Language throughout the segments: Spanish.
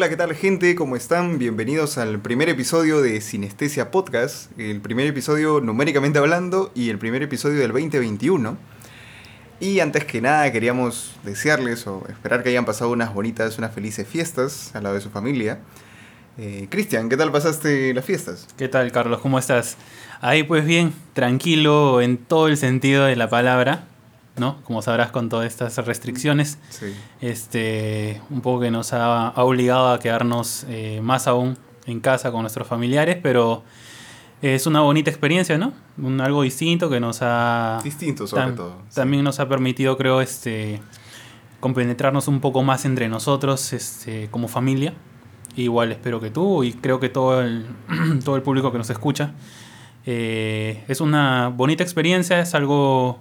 Hola, ¿qué tal gente? ¿Cómo están? Bienvenidos al primer episodio de Sinestesia Podcast, el primer episodio numéricamente hablando y el primer episodio del 2021. Y antes que nada queríamos desearles o esperar que hayan pasado unas bonitas, unas felices fiestas al lado de su familia. Eh, Cristian, ¿qué tal pasaste las fiestas? ¿Qué tal, Carlos? ¿Cómo estás? Ahí pues bien, tranquilo en todo el sentido de la palabra. ¿no? Como sabrás con todas estas restricciones, este, un poco que nos ha, obligado a quedarnos eh, más aún en casa con nuestros familiares, pero es una bonita experiencia, ¿no? Un, algo distinto que nos ha... Distinto sobre todo. También nos ha permitido, creo, este, compenetrarnos un poco más entre nosotros este, como familia. Igual espero que tú y creo que todo el, todo el público que nos escucha. Eh, es una bonita experiencia, es algo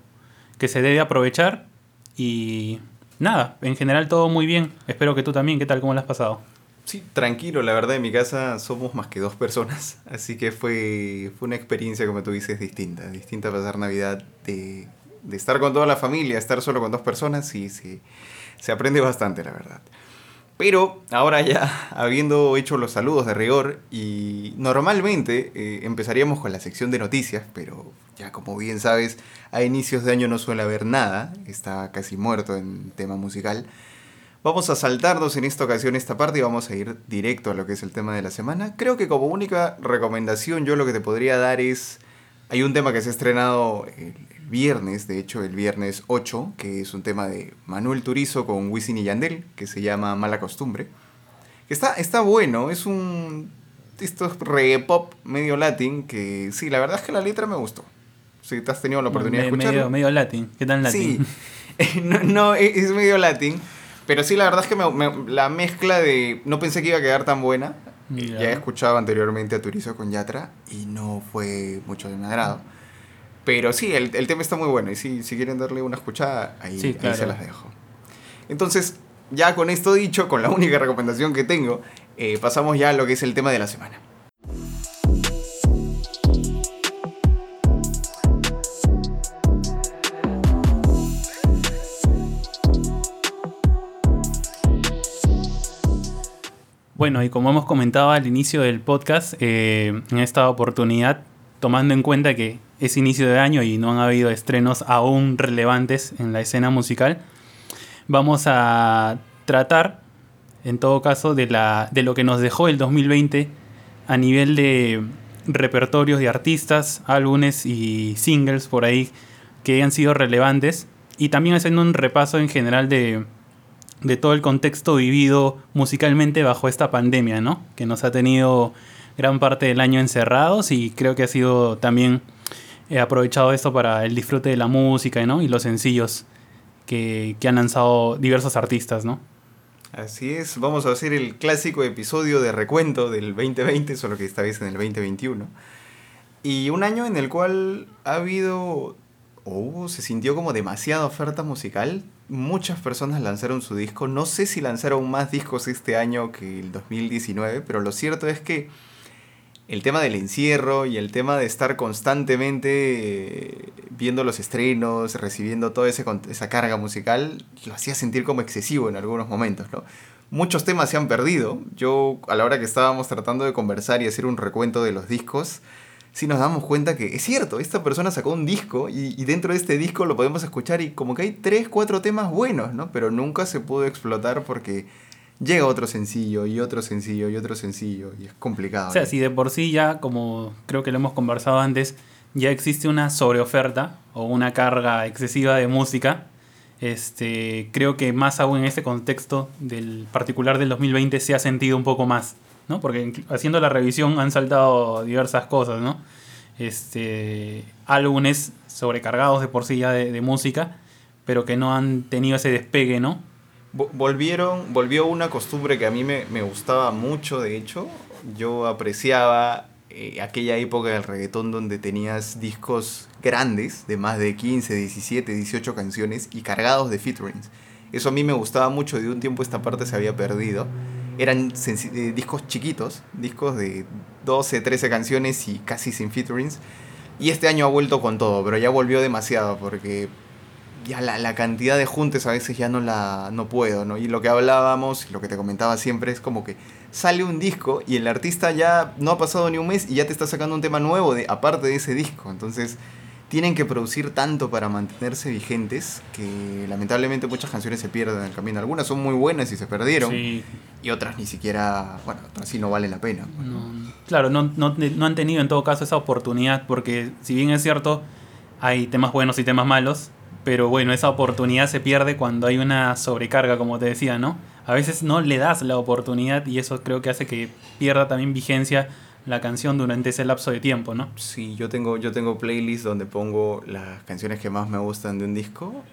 que se debe aprovechar y nada, en general todo muy bien. Espero que tú también, ¿qué tal? ¿Cómo lo has pasado? Sí, tranquilo, la verdad en mi casa somos más que dos personas, así que fue, fue una experiencia, como tú dices, distinta, distinta pasar Navidad de, de estar con toda la familia, estar solo con dos personas y sí, se aprende bastante, la verdad. Pero ahora ya, habiendo hecho los saludos de rigor, y normalmente eh, empezaríamos con la sección de noticias, pero ya como bien sabes, a inicios de año no suele haber nada, está casi muerto en tema musical. Vamos a saltarnos en esta ocasión esta parte y vamos a ir directo a lo que es el tema de la semana. Creo que como única recomendación yo lo que te podría dar es, hay un tema que se ha estrenado el, viernes, de hecho el viernes 8, que es un tema de Manuel Turizo con Wisin y Yandel, que se llama Mala Costumbre. Está, está bueno, es un... Esto es reggae pop medio latín, que sí, la verdad es que la letra me gustó. Si te has tenido la oportunidad de escucharlo. Medio, medio latín, ¿qué tal latín? Sí, no, es medio latín. Pero sí, la verdad es que la mezcla de... No pensé que iba a quedar tan buena. Ya he escuchado anteriormente a Turizo con Yatra y no fue mucho de mi agrado. Pero sí, el, tema está muy bueno y si, si quieren darle una escuchada, ahí, se las dejo. Entonces, ya con esto dicho, con la única recomendación que tengo, eh, pasamos ya a lo que es el tema de la semana. Bueno, y como hemos comentado al inicio del podcast, eh, en esta oportunidad, tomando en cuenta que es inicio de año y no han habido estrenos aún relevantes en la escena musical, vamos a tratar, en todo caso, de, la, de lo que nos dejó el 2020 a nivel de repertorios de artistas, álbumes y singles por ahí que hayan sido relevantes y también haciendo un repaso en general de, de todo el contexto vivido musicalmente bajo esta pandemia, ¿no? Que nos ha tenido gran parte del año encerrados y creo que ha sido también he aprovechado esto para el disfrute de la música ¿no? y los sencillos que, han lanzado diversos artistas, ¿no? Así es, vamos a hacer el clásico episodio de recuento del 2020, solo que esta vez en el 2021. Y un año en el cual ha habido, o se sintió como demasiada oferta musical. Muchas personas lanzaron su disco. No sé si lanzaron más discos este año que el 2019, pero lo cierto es que el tema del encierro y el tema de estar constantemente eh, viendo los estrenos, recibiendo toda esa carga musical, lo hacía sentir como excesivo en algunos momentos, ¿no? Muchos temas se han perdido. Yo, a la hora que estábamos tratando de conversar y hacer un recuento de los discos, sí nos damos cuenta que es cierto, esta persona sacó un disco y, y, dentro de este disco lo podemos escuchar y como que hay tres, cuatro temas buenos, ¿no? Pero nunca se pudo explotar porque llega otro sencillo y otro sencillo y otro sencillo y es complicado. O sea, si de por sí ya, como creo que lo hemos conversado antes, ya existe una sobreoferta o una carga excesiva de música, este, creo que más aún en este contexto del particular del 2020 se ha sentido un poco más, ¿no? Porque haciendo la revisión han saltado diversas cosas, ¿no? Este, álbumes sobrecargados de por sí ya de, de música, pero que no han tenido ese despegue, ¿no? Volvieron, volvió una costumbre que a mí me, gustaba mucho, de hecho. Yo apreciaba eh, aquella época del reggaetón donde tenías discos grandes, de más de 15, 17, 18 canciones y cargados de featurings. Eso a mí me gustaba mucho, de un tiempo esta parte se había perdido. eran eh, discos chiquitos, discos de 12, 13 canciones y casi sin featurings. Y este año ha vuelto con todo, pero ya volvió demasiado porque ya la, la, cantidad de juntes a veces ya no la no puedo, ¿no? Y lo que hablábamos, lo que te comentaba siempre es como que sale un disco y el artista ya no ha pasado ni un mes y ya te está sacando un tema nuevo de aparte de ese disco. Entonces, tienen que producir tanto para mantenerse vigentes que lamentablemente muchas canciones se pierden en el camino. Algunas son muy buenas y se perdieron. Y otras ni siquiera, bueno, otras sí no valen la pena. claro, no, no, no, han tenido en todo caso esa oportunidad porque si bien es cierto, hay temas buenos y temas malos, pero bueno, esa oportunidad se pierde cuando hay una sobrecarga, como te decía, ¿no? A veces no le das la oportunidad y eso creo que hace que pierda también vigencia la canción durante ese lapso de tiempo, ¿no? Sí, yo tengo, yo tengo playlists donde pongo las canciones que más me gustan de un disco.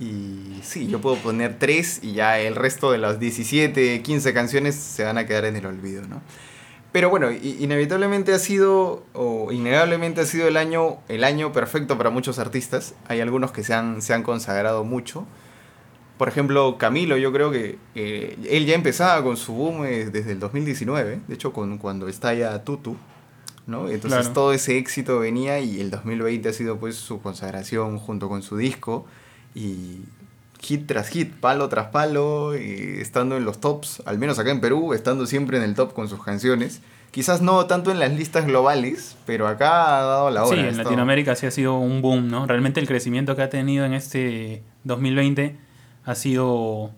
Y sí, yo puedo poner tres y ya el resto de las 17, 15 canciones se van a quedar en el olvido, ¿no? Pero bueno, inevitablemente ha sido, o innegablemente ha sido el año, el año perfecto para muchos artistas. Hay algunos que se han, se han consagrado mucho. Por ejemplo, Camilo, yo creo que él ya empezaba con su boom eh, desde el 2019, de hecho con, cuando estalla Tutu, ¿no? Entonces todo ese éxito venía y el 2020 ha sido pues su consagración junto con su disco y hit tras hit, palo tras palo, estando en los tops, al menos acá en Perú, estando siempre en el top con sus canciones. Quizás no tanto en las listas globales, pero acá ha dado la hora. Sí, en Latinoamérica sí ha sido un boom, ¿no? Realmente el crecimiento que ha tenido en este 2020 ha sido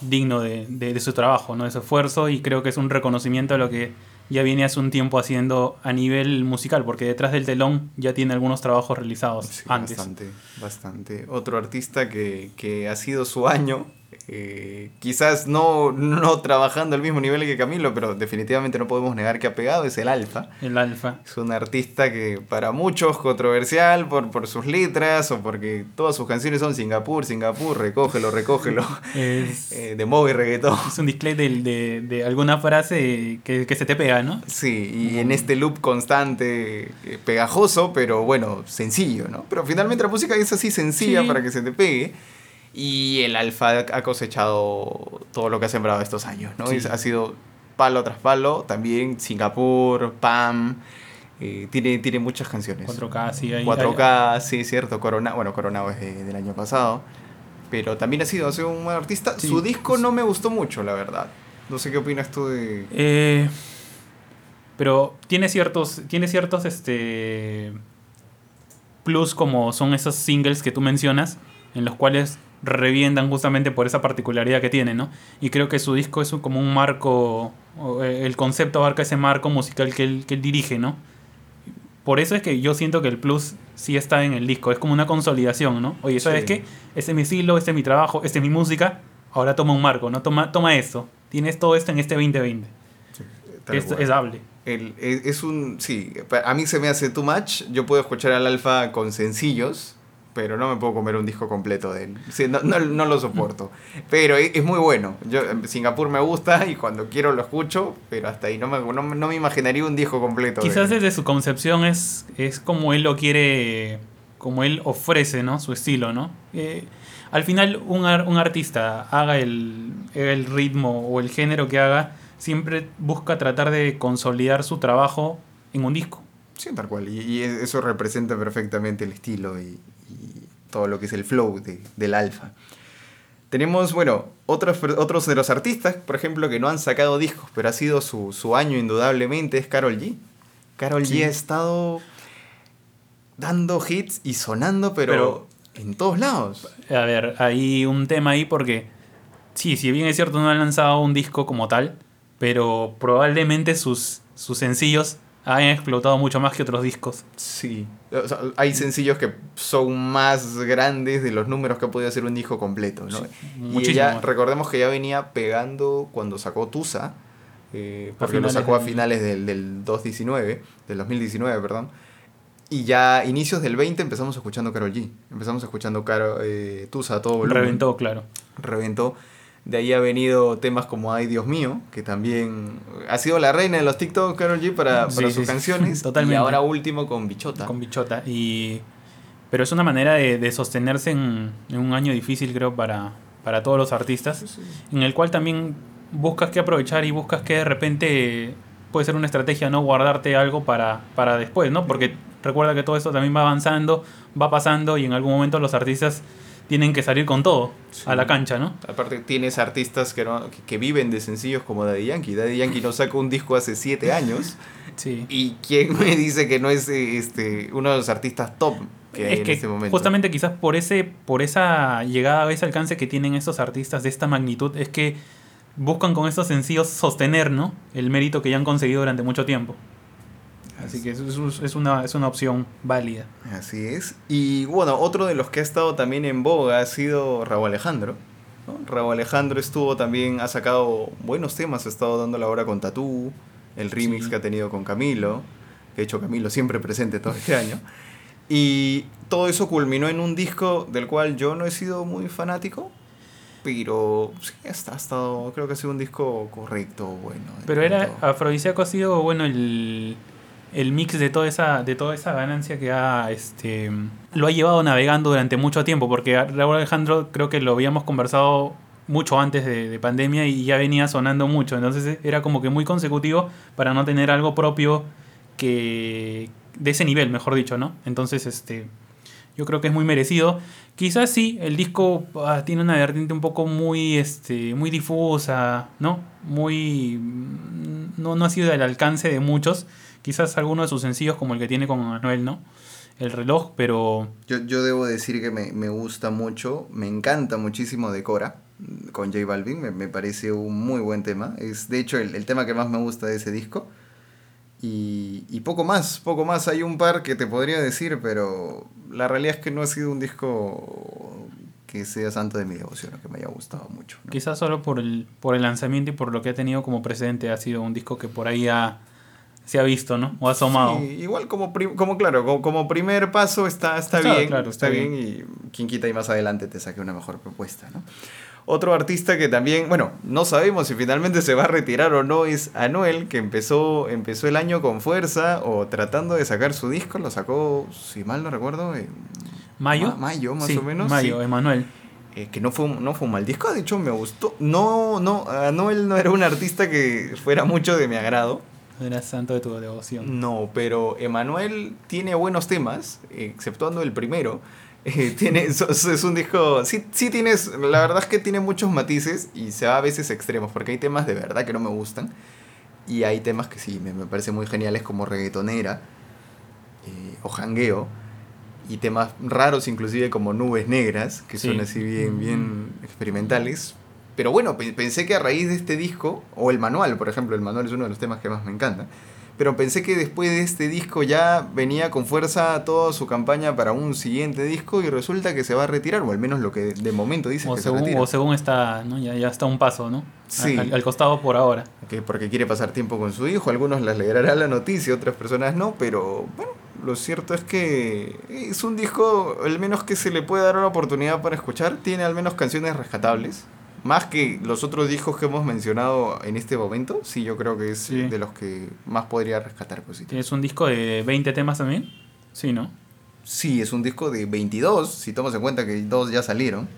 digno de, de, su trabajo, ¿no? de su esfuerzo y creo que es un reconocimiento a lo que ya viene hace un tiempo haciendo a nivel musical, porque detrás del telón ya tiene algunos trabajos realizados antes. Bastante, bastante. Otro artista que, que ha sido su año eh, quizás no, no trabajando al mismo nivel que Camilo, pero definitivamente no podemos negar que ha pegado, es el Alfa. El Alfa. Es un artista que para muchos controversial por, por sus letras o porque todas sus canciones son Singapur, Singapur, recógelo, recógelo. Es, eh, de móvil reggaetón. Es un display de, de, alguna frase que, que, se te pega, ¿no? Sí, y en este loop constante, eh, pegajoso, pero bueno, sencillo, ¿no? Pero finalmente la música es así sencilla para que se te pegue. Y el Alfa ha cosechado todo lo que ha sembrado estos años, ¿no? Ha sido palo tras palo, también Singapur, Pam, eh, tiene, tiene muchas canciones. 4K, sí, hay, 4K, sí, cierto, Corona, bueno, Coronado es del año pasado, pero también ha sido, ha sido un buen artista. Su disco no me gustó mucho, la verdad. No sé qué opinas tú de... Eh, pero tiene ciertos, tiene ciertos, este, plus como son esos singles que tú mencionas, en los cuales revientan justamente por esa particularidad que tiene, ¿no? Y creo que su disco es como un marco, eh, el concepto abarca ese marco musical que él, que él dirige, ¿no? Por eso es que yo siento que el plus sí está en el disco, es como una consolidación, ¿no? Oye, ¿sabes qué? Este es mi estilo, este es mi trabajo, este es mi música, ahora toma un marco, ¿no? Toma, toma esto, tienes todo esto en este 2020. Sí, es, es hable. El, es, un, sí, a mí se me hace too much, yo puedo escuchar al alfa con sencillos, pero no me puedo comer un disco completo de él. no, no, lo soporto. Pero es, muy bueno. Yo, Singapur me gusta y cuando quiero lo escucho, pero hasta ahí no me, no, me imaginaría un disco completo. Quizás desde su concepción es, es como él lo quiere, como él ofrece, ¿no? Su estilo, ¿no? Eh, al final, un, un artista haga el, el ritmo o el género que haga, siempre busca tratar de consolidar su trabajo en un disco. Sí, tal cual. Y, eso representa perfectamente el estilo y, todo lo que es el flow de, del alfa. Tenemos, bueno, otros, otros de los artistas, por ejemplo, que no han sacado discos, pero ha sido su, su año indudablemente, es Carol G. Carol G ha estado dando hits y sonando, pero, en todos lados. A ver, hay un tema ahí porque, sí, si bien es cierto, no han lanzado un disco como tal, pero probablemente sus, sus sencillos han explotado mucho más que otros discos. Sí. hay sencillos que son más grandes de los números que ha podido hacer un disco completo, ¿no? y ella, recordemos que ya venía pegando cuando sacó Tusa, eh, porque lo sacó a finales del, del 2019, del 2019, perdón. Y ya inicios del 20 empezamos escuchando Carol G. Empezamos escuchando Caro, eh, Tusa todo volumen. Reventó, claro. Reventó. De ahí ha venido temas como Ay Dios mío, que también ha sido la reina de los TikTok, Carol G, para, sus canciones. Totalmente. Y ahora último con Bichota. Con Bichota. Y... Pero es una manera de, sostenerse en, un año difícil, creo, para, para todos los artistas, en el cual también buscas que aprovechar y buscas que de repente puede ser una estrategia no guardarte algo para, para después, ¿no? Porque recuerda que todo esto también va avanzando, va pasando y en algún momento los artistas tienen que salir con todo a la cancha, ¿no? Aparte tienes artistas que, no, que, viven de sencillos como Daddy Yankee. Daddy Yankee no sacó un disco hace siete años. Sí. ¿Y quién me dice que no es este, uno de los artistas top que hay en este momento? Justamente quizás por, ese, por esa llegada, ese alcance que tienen estos artistas de esta magnitud, es que buscan con estos sencillos sostener ¿no? el mérito que ya han conseguido durante mucho tiempo. Así que es, es, una, es una opción válida. Así es. Y bueno, otro de los que ha estado también en boga ha sido Raúl Alejandro. ¿no? Raúl Alejandro estuvo también, ha sacado buenos temas, ha estado dando la hora con Tatú, el remix que ha tenido con Camilo, que de hecho Camilo siempre presente todo este año. Y todo eso culminó en un disco del cual yo no he sido muy fanático, pero sí, ha estado, creo que ha sido un disco correcto, bueno. Pero era, Afrodisíaco ha sido, bueno, el, el mix de toda esa, de toda esa ganancia que ha, este, lo ha llevado navegando durante mucho tiempo, porque Raúl Alejandro creo que lo habíamos conversado mucho antes de, pandemia y ya venía sonando mucho, entonces era como que muy consecutivo para no tener algo propio que de ese nivel, mejor dicho, ¿no? Entonces, este, yo creo que es muy merecido. Quizás sí, el disco ah, tiene una vertiente un poco muy, este, muy difusa, ¿no? Muy... Mm, no, no ha sido del alcance de muchos. Quizás alguno de sus sencillos como el que tiene con Manuel, ¿no? El reloj, pero... Yo, yo debo decir que me, me, gusta mucho, me encanta muchísimo Decora con J Balvin, me, me, parece un muy buen tema. Es de hecho el, el tema que más me gusta de ese disco. Y, y, poco más, poco más. Hay un par que te podría decir, pero la realidad es que no ha sido un disco que sea santo de mi devoción o que me haya gustado mucho. Quizás solo por el, por el lanzamiento y por lo que ha tenido como precedente ha sido un disco que por ahí ha, se ha visto, ¿no? O ha asomado. Sí, igual como, como claro, como, como, primer paso está, está, bien, claro, está, bien. y quien quita y más adelante te saque una mejor propuesta, ¿no? Otro artista que también, bueno, no sabemos si finalmente se va a retirar o no es Anuel, que empezó, empezó el año con fuerza o tratando de sacar su disco, lo sacó, si mal no recuerdo, en mayo. mayo, más o menos. Mayo, Emanuel. Eh, que no fue, no fue un mal disco, de hecho me gustó. No, no, Anuel no era un artista que fuera mucho de mi agrado. No era santo de tu devoción. No, pero Emanuel tiene buenos temas, exceptuando el primero. Eh, tiene, es, un disco. Sí, sí tienes. La verdad es que tiene muchos matices y se va a veces extremos, porque hay temas de verdad que no me gustan. Y hay temas que sí me, me parecen muy geniales, como reggaetonera eh, o jangueo. Y temas raros, inclusive como nubes negras, que son así bien, bien experimentales. Pero bueno, pensé que a raíz de este disco, o el manual, por ejemplo, el manual es uno de los temas que más me encanta pero pensé que después de este disco ya venía con fuerza toda su campaña para un siguiente disco y resulta que se va a retirar, o al menos lo que de momento dice o que según, se retira. O según está, ¿no? ya, ya está un paso, ¿no? Sí. Al, costado por ahora. Que porque quiere pasar tiempo con su hijo, algunos les alegrará la noticia, otras personas no, pero bueno, lo cierto es que es un disco, al menos que se le puede dar una oportunidad para escuchar, tiene al menos canciones rescatables más que los otros discos que hemos mencionado en este momento, sí, yo creo que es de los que más podría rescatar ¿Es un disco de 20 temas también? Sí, ¿no? Sí, es un disco de 22, si tomas en cuenta que dos ya salieron.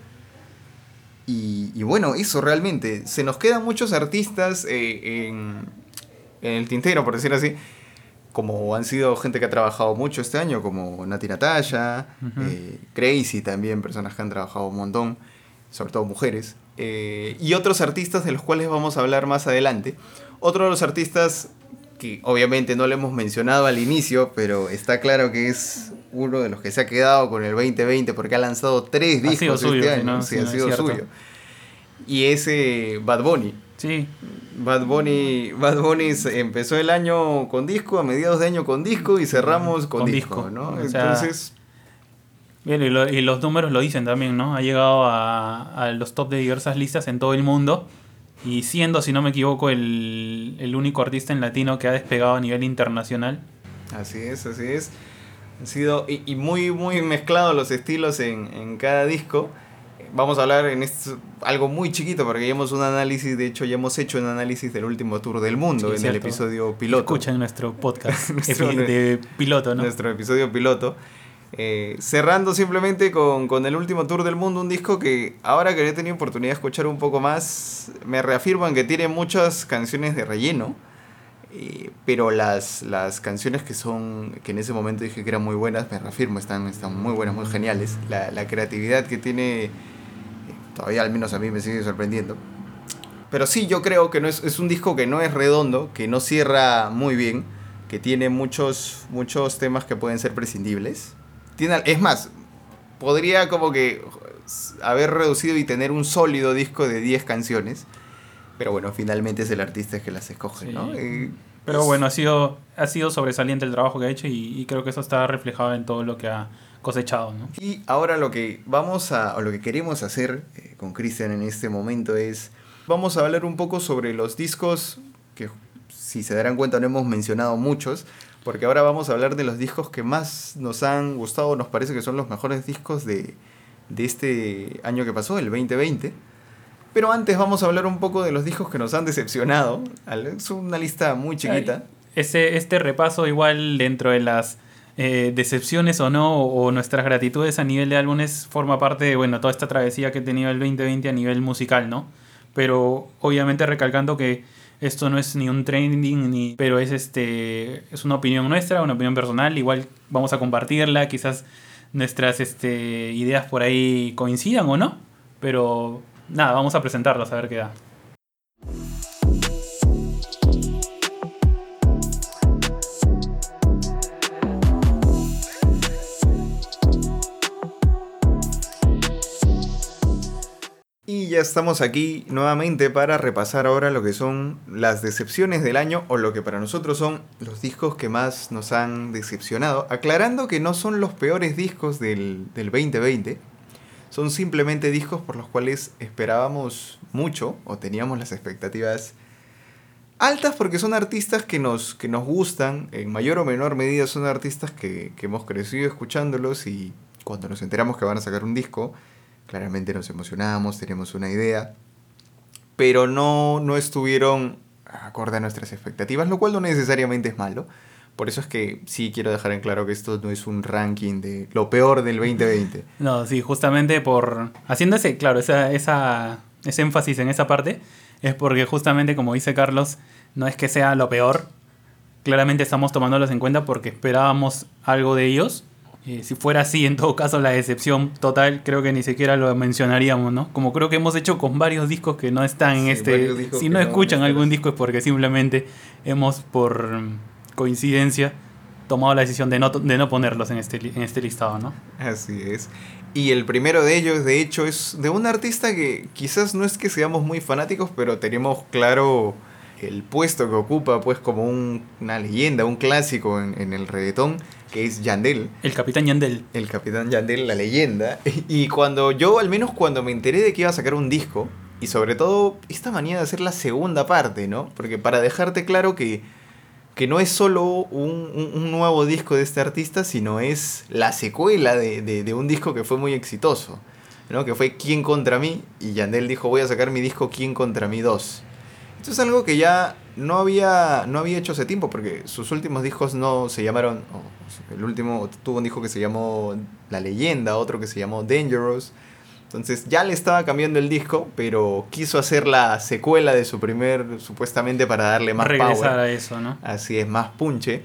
Y, bueno, eso realmente. Se nos quedan muchos artistas eh, en, el tintero, por decir así. Como han sido gente que ha trabajado mucho este año, como Nati Natalia, eh, Crazy también, personas que han trabajado un montón, sobre todo mujeres. Eh, y otros artistas de los cuales vamos a hablar más adelante. Otro de los artistas que obviamente no lo hemos mencionado al inicio, pero está claro que es uno de los que se ha quedado con el 2020 porque ha lanzado tres discos este año. sí, ha sido suyo. Y ese Bad Bunny. Sí. Bad Bunny, Bad Bunny empezó el año con disco, a mediados de año con disco y cerramos con, disco, ¿no? Entonces Bien, y, los números lo dicen también, ¿no? Ha llegado a, los top de diversas listas en todo el mundo. Y siendo, si no me equivoco, el, único artista en latino que ha despegado a nivel internacional. Así es, así es. Han sido y, muy, muy mezclados los estilos en, cada disco. Vamos a hablar en esto, algo muy chiquito porque ya hemos un análisis, de hecho ya hemos hecho un análisis del último tour del mundo en el episodio piloto. Escuchen nuestro podcast de piloto, ¿no? Nuestro episodio piloto. Eh, cerrando simplemente con, con, el último tour del mundo, un disco que ahora que he tenido oportunidad de escuchar un poco más, me reafirman que tiene muchas canciones de relleno eh, pero las, las canciones que son, que en ese momento dije que eran muy buenas, me reafirmo, están, están muy buenas, muy geniales. La, la creatividad que tiene, eh, todavía al menos a mí me sigue sorprendiendo. Pero sí, yo creo que no es, es un disco que no es redondo, que no cierra muy bien, que tiene muchos, muchos temas que pueden ser prescindibles. Tiene, es más, podría como que haber reducido y tener un sólido disco de 10 canciones pero bueno, finalmente es el artista que las escoge, ¿no? pero bueno, ha sido, ha sido sobresaliente el trabajo que ha hecho y, creo que eso está reflejado en todo lo que ha cosechado, ¿no? Y ahora lo que vamos a, o lo que queremos hacer eh, con Cristian en este momento es, vamos a hablar un poco sobre los discos que si se darán cuenta no hemos mencionado muchos, porque ahora vamos a hablar de los discos que más nos han gustado, nos parece que son los mejores discos de, de este año que pasó, el 2020. Pero antes vamos a hablar un poco de los discos que nos han decepcionado. Es una lista muy chiquita. Este, este repaso igual dentro de las eh, decepciones o no, o nuestras gratitudes a nivel de álbumes, forma parte de bueno, toda esta travesía que he tenido el 2020 a nivel musical, ¿no? Pero obviamente recalcando que esto no es ni un trending, ni, pero es, este, es una opinión nuestra, una opinión personal. Igual vamos a compartirla, quizás nuestras este, ideas por ahí coincidan o no, pero nada, vamos a presentarlos a ver qué da. Ya estamos aquí nuevamente para repasar ahora lo que son las decepciones del año o lo que para nosotros son los discos que más nos han decepcionado, aclarando que no son los peores discos del, del 2020, son simplemente discos por los cuales esperábamos mucho o teníamos las expectativas altas porque son artistas que nos, que nos gustan, en mayor o menor medida son artistas que, hemos crecido escuchándolos y cuando nos enteramos que van a sacar un disco, claramente nos emocionamos, tenemos una idea, pero no, no estuvieron acorde a nuestras expectativas, lo cual no necesariamente es malo. Por eso es que sí quiero dejar en claro que esto no es un ranking de lo peor del 2020. No, sí, justamente por. Haciendo ese, claro, esa, esa, ese énfasis en esa parte, es porque justamente, como dice Carlos, no es que sea lo peor. Claramente estamos tomándolos en cuenta porque esperábamos algo de ellos. Y si fuera así, en todo caso, la decepción total, creo que ni siquiera lo mencionaríamos, ¿no? Como creo que hemos hecho con varios discos que no están en este. Si no escuchan algún disco es porque simplemente hemos por coincidencia, tomado la decisión de no, de no ponerlos en este, en este listado, ¿no? Así es. Y el primero de ellos, de hecho, es de un artista que quizás no es que seamos muy fanáticos, pero tenemos claro el puesto que ocupa, pues como una leyenda, un clásico en, el reggaetón, que es Yandel. El capitán Yandel. El capitán Yandel, la leyenda. Y cuando yo, al menos cuando me enteré de que iba a sacar un disco, y sobre todo esta manía de hacer la segunda parte, ¿no? Porque para dejarte claro que que no es solo un, nuevo disco de este artista, sino es la secuela de, un disco que fue muy exitoso, ¿no? que fue Quién contra mí, y Yandel dijo voy a sacar mi disco Quién contra mí 2. Esto es algo que ya no había, no había hecho hace tiempo, porque sus últimos discos no se llamaron, el último tuvo un disco que se llamó La leyenda, otro que se llamó Dangerous, entonces ya le estaba cambiando el disco, pero quiso hacer la secuela de su primer, supuestamente para darle más Regresar a eso, ¿no? Así es, más punche.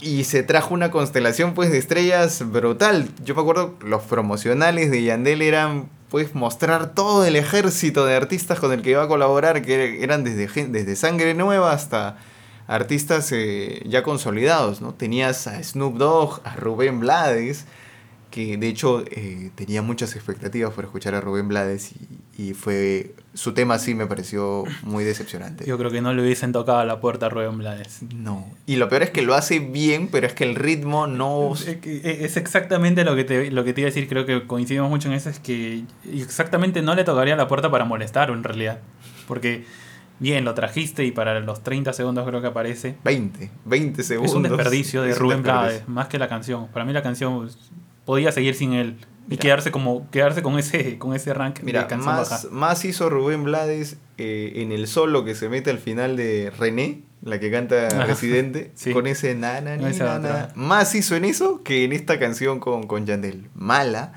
Y se trajo una constelación pues de estrellas brutal. Yo me acuerdo los promocionales de Yandel eran pues mostrar todo el ejército de artistas con el que iba a colaborar, que eran desde, desde Sangre Nueva hasta artistas eh, ya consolidados, ¿no? Tenías a Snoop Dogg, a Rubén Blades, que de hecho eh, tenía muchas expectativas por escuchar a Rubén Blades y, fue su tema sí me pareció muy decepcionante. Yo creo que no le hubiesen tocado la puerta a Rubén Blades. No. Y lo peor es que lo hace bien, pero es que el ritmo no... Es exactamente lo que, te, lo que te iba a decir, creo que coincidimos mucho en eso, es que exactamente no le tocaría la puerta para molestar en realidad. Porque bien, lo trajiste y para los 30 segundos creo que aparece. 20, 20 segundos. Es un desperdicio de Rubén Blades, más que la canción. Para mí la canción podía seguir sin él y quedarse como quedarse con ese con ese rank Mira, de más, más hizo Rubén Blades eh, en el solo que se mete al final de René, la que canta Residente, sí. con ese na, na, No, ni, esa na, otra. na. Más hizo en eso que en esta canción con, con Yandel. Mala.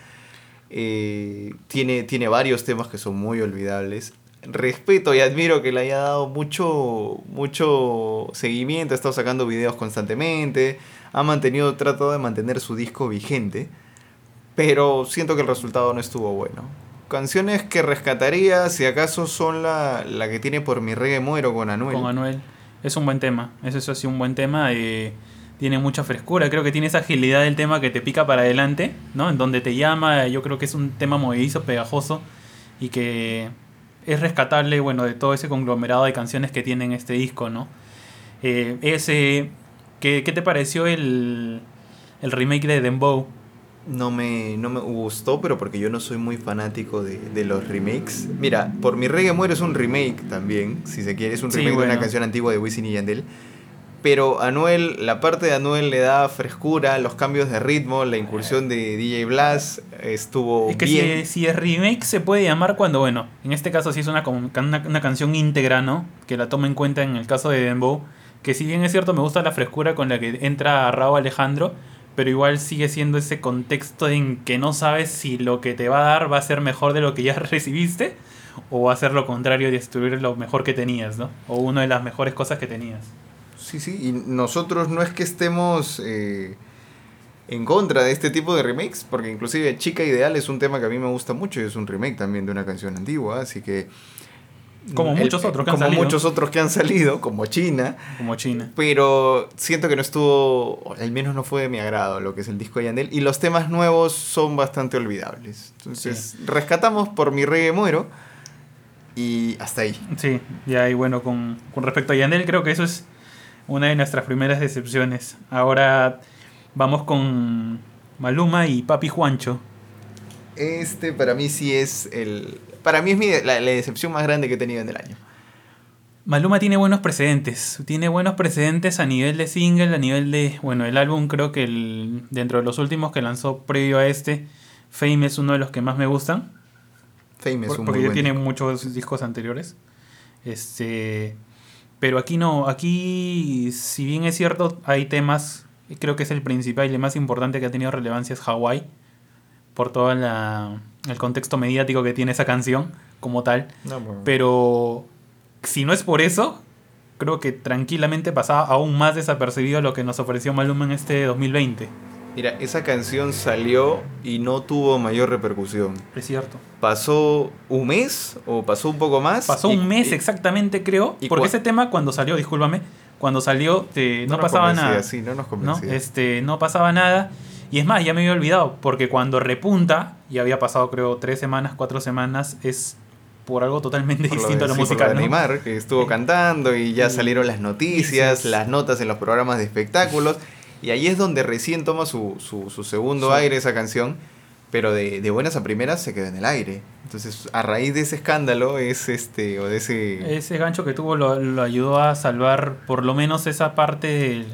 Eh, tiene, tiene varios temas que son muy olvidables. Respeto y admiro que le haya dado mucho, mucho seguimiento, ha estado sacando videos constantemente, ha mantenido, tratado de mantener su disco vigente, pero siento que el resultado no estuvo bueno. Canciones que rescataría, si acaso, son la, la que tiene por mi reggae muero con Anuel. con Anuel. Es un buen tema, eso es así un buen tema. eh, tiene mucha frescura, creo que tiene esa agilidad del tema que te pica para adelante, ¿no? En donde te llama, yo creo que es un tema movedizo, pegajoso y que es rescatable, bueno, de todo ese conglomerado de canciones que tiene en este disco, ¿no? Eh, ese, ¿qué, qué te pareció el, el remake de Dembow? No me, no me gustó, pero porque yo no soy muy fanático de, de los remakes. Mira, por mi reggae muero es un remake también, si se quiere, es un Sí, remake de una canción antigua de Wisin y Yandel. Pero Anuel, la parte de Anuel le da frescura, los cambios de ritmo, la incursión de DJ Blas estuvo Es que bien. si, si es remake se puede llamar cuando, bueno, en este caso sí es una, una, una canción íntegra, ¿no? Que la toma en cuenta en el caso de Dembow. Que si bien es cierto, me gusta la frescura con la que entra Raúl Alejandro, pero igual sigue siendo ese contexto en que no sabes si lo que te va a dar va a ser mejor de lo que ya recibiste o va a ser lo contrario y destruir lo mejor que tenías, ¿no? O una de las mejores cosas que tenías. Sí, sí, y nosotros no es que estemos eh, en contra de este tipo de remakes, porque inclusive Chica Ideal es un tema que a mí me gusta mucho y es un remake también de una canción antigua, así que... Como el- muchos otros que han como salido. muchos otros que han salido, como China, Como China. pero siento que no estuvo, al menos no fue de mi agrado lo que es el disco de Yandel, y los temas nuevos son bastante olvidables. Entonces, rescatamos por mi reggae muero, y hasta ahí. Sí, ya y bueno, con, con respecto a Yandel, creo que eso es una de nuestras primeras decepciones. Ahora vamos con Maluma y Papi Juancho. Este para mí sí es el... Para mí es mi, la, la decepción más grande que he tenido en el año. Maluma tiene buenos precedentes. Tiene buenos precedentes a nivel de single, a nivel de. Bueno, el álbum creo que el, dentro de los últimos que lanzó previo a este, Fame es uno de los que más me gustan. Fame es un porque ya tiene disco. muchos discos anteriores. Este, pero aquí no, aquí si bien es cierto hay temas, creo que es el principal y el más importante que ha tenido relevancia es Hawái por todo la, el contexto mediático que tiene esa canción como tal. No, bueno. Pero si no es por eso, creo que tranquilamente pasaba aún más desapercibido lo que nos ofreció Maluma en este 2020. Mira, esa canción salió y no tuvo mayor repercusión. Es cierto. Pasó un mes o pasó un poco más. Pasó y- un mes y- exactamente, creo. y porque ese tema cuando salió, discúlpame, cuando salió no, pasaba nada. Sí, no nos ¿no? convencía. Este, no pasaba nada. Y es más, ya me había olvidado, porque cuando repunta, y había pasado creo tres semanas, cuatro semanas, es por algo totalmente Por lo distinto a de- lo sí, por musical. lo de ¿no? Neymar, que estuvo cantando y ya salieron las noticias, Sí, sí. las notas en los programas de espectáculos. Y ahí es donde recién toma su, su, su segundo Sí. aire esa canción. Pero de, de buenas a primeras se quedó en el aire. Entonces, a raíz de ese escándalo, es este, o de ese. Ese gancho que tuvo lo, lo ayudó a salvar por lo menos esa parte del,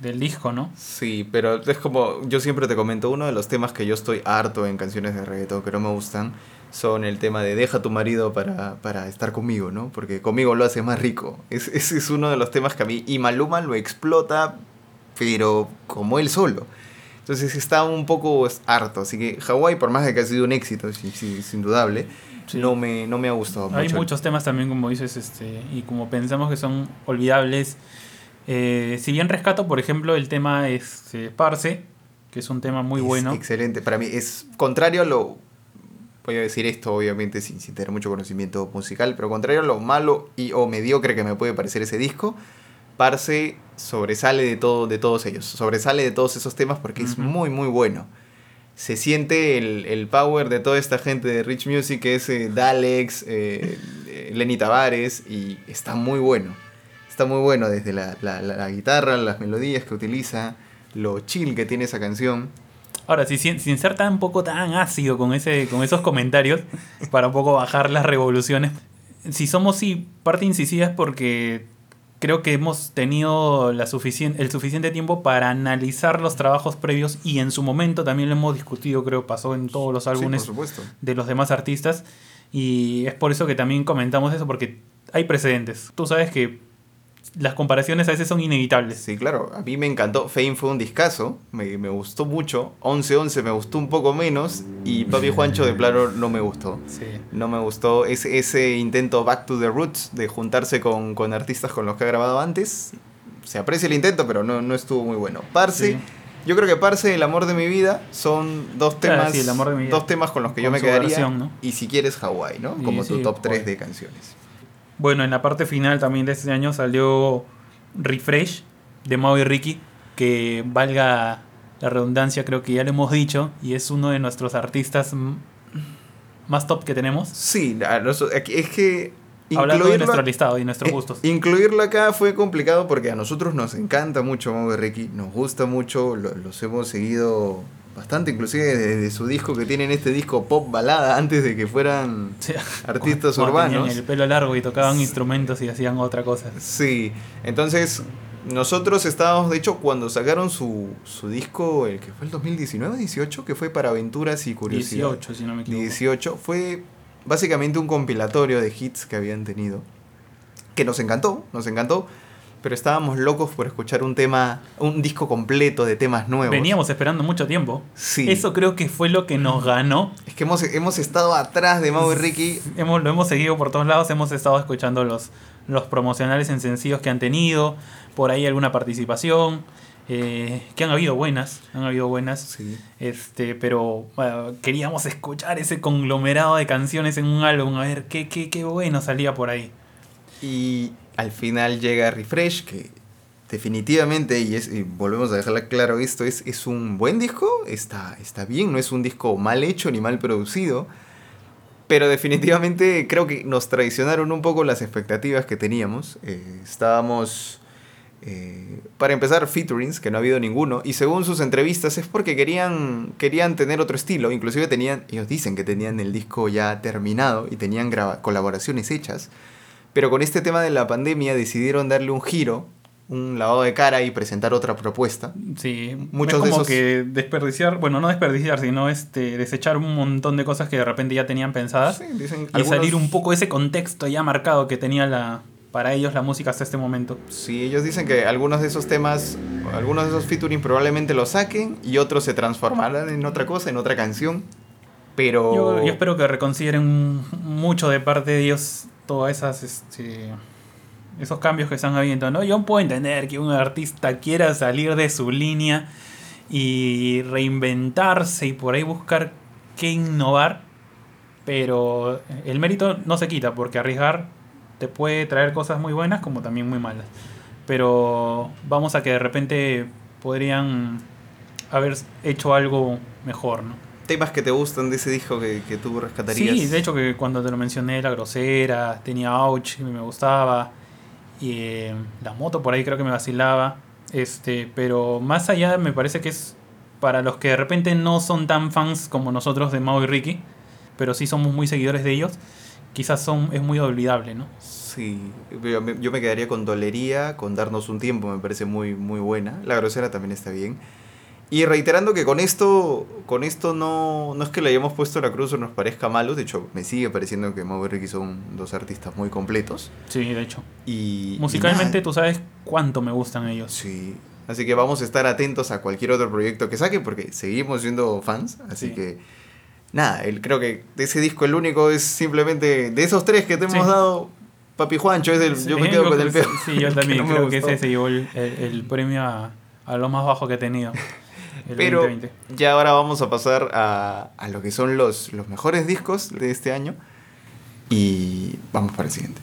del disco, ¿no? Sí, pero es como yo siempre te comento, uno de los temas que yo estoy harto en canciones de reggaetón que no me gustan son el tema de deja a tu marido para, para estar conmigo, ¿no? Porque conmigo lo hace más rico. Es- ese es uno de los temas que a mí, y Maluma lo explota, pero como él solo. Entonces está un poco harto, así que Hawái, por más de que ha sido un éxito, sí, sí, es indudable, Sí. no, me, no me ha gustado Hay mucho. muchos temas también, como dices, este, y como pensamos que son olvidables. Eh, si bien rescato, por ejemplo, el tema es eh, Parse, que es un tema muy Es bueno. Excelente. Para mí es contrario a lo. Voy a decir esto, obviamente, sin, sin tener mucho conocimiento musical, pero contrario a lo malo y o mediocre que me puede parecer ese disco, Parse sobresale de, todo, de todos ellos. Sobresale de todos esos temas porque es muy, muy bueno. Se siente el, el power de toda esta gente de Rich Music, que es eh, Dalex, eh, Lenny Tavares, y está muy bueno. Está muy bueno desde la, la- la- la guitarra, las melodías que utiliza, lo chill que tiene esa canción. Ahora, si, sin, sin ser tan poco tan ácido con, ese, con esos comentarios, para un poco bajar las revoluciones, si somos sí parte incisiva es porque creo que hemos tenido la suficien- el suficiente tiempo para analizar los trabajos previos y en su momento también lo hemos discutido, creo pasó en todos los álbumes Sí, de los demás artistas y es por eso que también comentamos eso porque hay precedentes. Tú sabes que las comparaciones a veces son inevitables. Sí, claro. A mí me encantó. Fame fue un discazo. Me, me gustó mucho. 11-11 me gustó un poco menos. Y Papi Juancho de plano no me gustó. Sí. No me gustó ese, ese intento back to the roots de juntarse con, con artistas con los que ha grabado antes. Se aprecia el intento, pero no, no estuvo muy bueno. Parse, Sí. yo creo que Parse y El amor de mi vida son dos Claro, temas, sí, El amor de mi vida. dos temas con los que yo me quedaría. versión, ¿no? Y si quieres Hawái, ¿no? Como tu top 3 Hawái. de canciones. Bueno, en la parte final también de este año salió Refresh de Mau y Ricky, que valga la redundancia, creo que ya lo hemos dicho, y es uno de nuestros artistas más top que tenemos. Sí, es que Hablando de nuestro listado y nuestros Eh, gustos. Incluirlo acá fue complicado porque a nosotros nos encanta mucho Mau y Ricky, nos gusta mucho, lo- los hemos seguido bastante, inclusive desde su disco que tienen este disco pop balada antes de que fueran artistas cuando urbanos. Tenían el pelo largo y tocaban instrumentos y hacían otra cosa. Sí, entonces nosotros estábamos, de hecho, cuando sacaron su, su disco, el que fue el 2019, 18, que fue para aventuras y curiosidad. 18, si no me equivoco. 18, fue básicamente un compilatorio de hits que habían tenido. Que nos encantó, nos encantó. Pero estábamos locos por escuchar un tema, un disco completo de temas nuevos. Veníamos esperando mucho tiempo. Sí. Eso creo que fue lo que nos ganó. Es que hemos, hemos estado atrás de Mau y Ricky. Hemos, lo hemos seguido por todos lados, hemos estado escuchando los, los promocionales en sencillos que han tenido, por ahí alguna participación, eh, que han habido buenas, han habido buenas, Sí. este, pero bueno, queríamos escuchar ese conglomerado de canciones en un álbum, a ver qué, qué, qué bueno salía por ahí. Y al final llega Refresh, que definitivamente, y, es, volvemos a dejarla claro esto, es, es un buen disco, está, está bien, no es un disco mal hecho ni mal producido, pero definitivamente creo que nos traicionaron un poco las expectativas que teníamos. Eh, estábamos, eh, para empezar, featurings, que no ha habido ninguno, y según sus entrevistas es porque querían, querían tener otro estilo, inclusive tenían, ellos dicen que tenían el disco ya terminado y tenían colaboraciones hechas. Pero con este tema de la pandemia decidieron darle un giro, un lavado de cara y presentar otra propuesta. Sí, Muchos es de como esos- que desperdiciar, bueno, no desperdiciar, sino este, desechar un montón de cosas que de repente ya tenían pensadas. Sí, dicen Y algunos- salir un poco de ese contexto ya marcado que tenía la, para ellos la música hasta este momento. Sí, ellos dicen que algunos de esos temas, algunos de esos featuring probablemente los saquen y otros se transformarán en otra cosa, en otra canción. Pero... Yo, yo espero que reconsideren mucho de parte de ellos todas esas este, esos cambios que están habiendo, ¿no? Yo puedo entender que un artista quiera salir de su línea y reinventarse y por ahí buscar qué innovar, pero el mérito no se quita porque arriesgar te puede traer cosas muy buenas como también muy malas. Pero vamos a que de repente podrían haber hecho algo mejor, ¿no? Temas que te gustan de ese disco que, que tú rescatarías. Sí, de hecho que cuando te lo mencioné, la grosera, tenía Ouch, y me gustaba. Y eh, la moto por ahí creo que me vacilaba. Este, pero más allá me parece que es para los que de repente no son tan fans como nosotros de Mao y Ricky, pero sí somos muy seguidores de ellos, quizás son, es muy olvidable, ¿no? Sí, yo me, yo me quedaría con Dolería, con Darnos un Tiempo, me parece muy, muy buena. La grosera también está bien. Y reiterando que con esto, con esto no, no es que le hayamos puesto la cruz o nos parezca malo, de hecho me sigue pareciendo que Mau y Ricky son dos artistas muy completos. Sí, de hecho. Y, y Musicalmente nada, tú sabes cuánto me gustan ellos. Sí, así que vamos a estar atentos a cualquier otro proyecto que saque porque seguimos siendo fans, así Sí. que nada, el, creo que de ese disco el único es simplemente de esos tres que te hemos Sí. dado, Papi Juancho es el, yo me quedo con el peor. Sí, yo que también no creo que ese se llevó el, el- el premio a, a lo más bajo que he tenido. El Pero 2020. ya ahora vamos a pasar a, a lo que son los, los mejores discos de este año. Y vamos para el siguiente.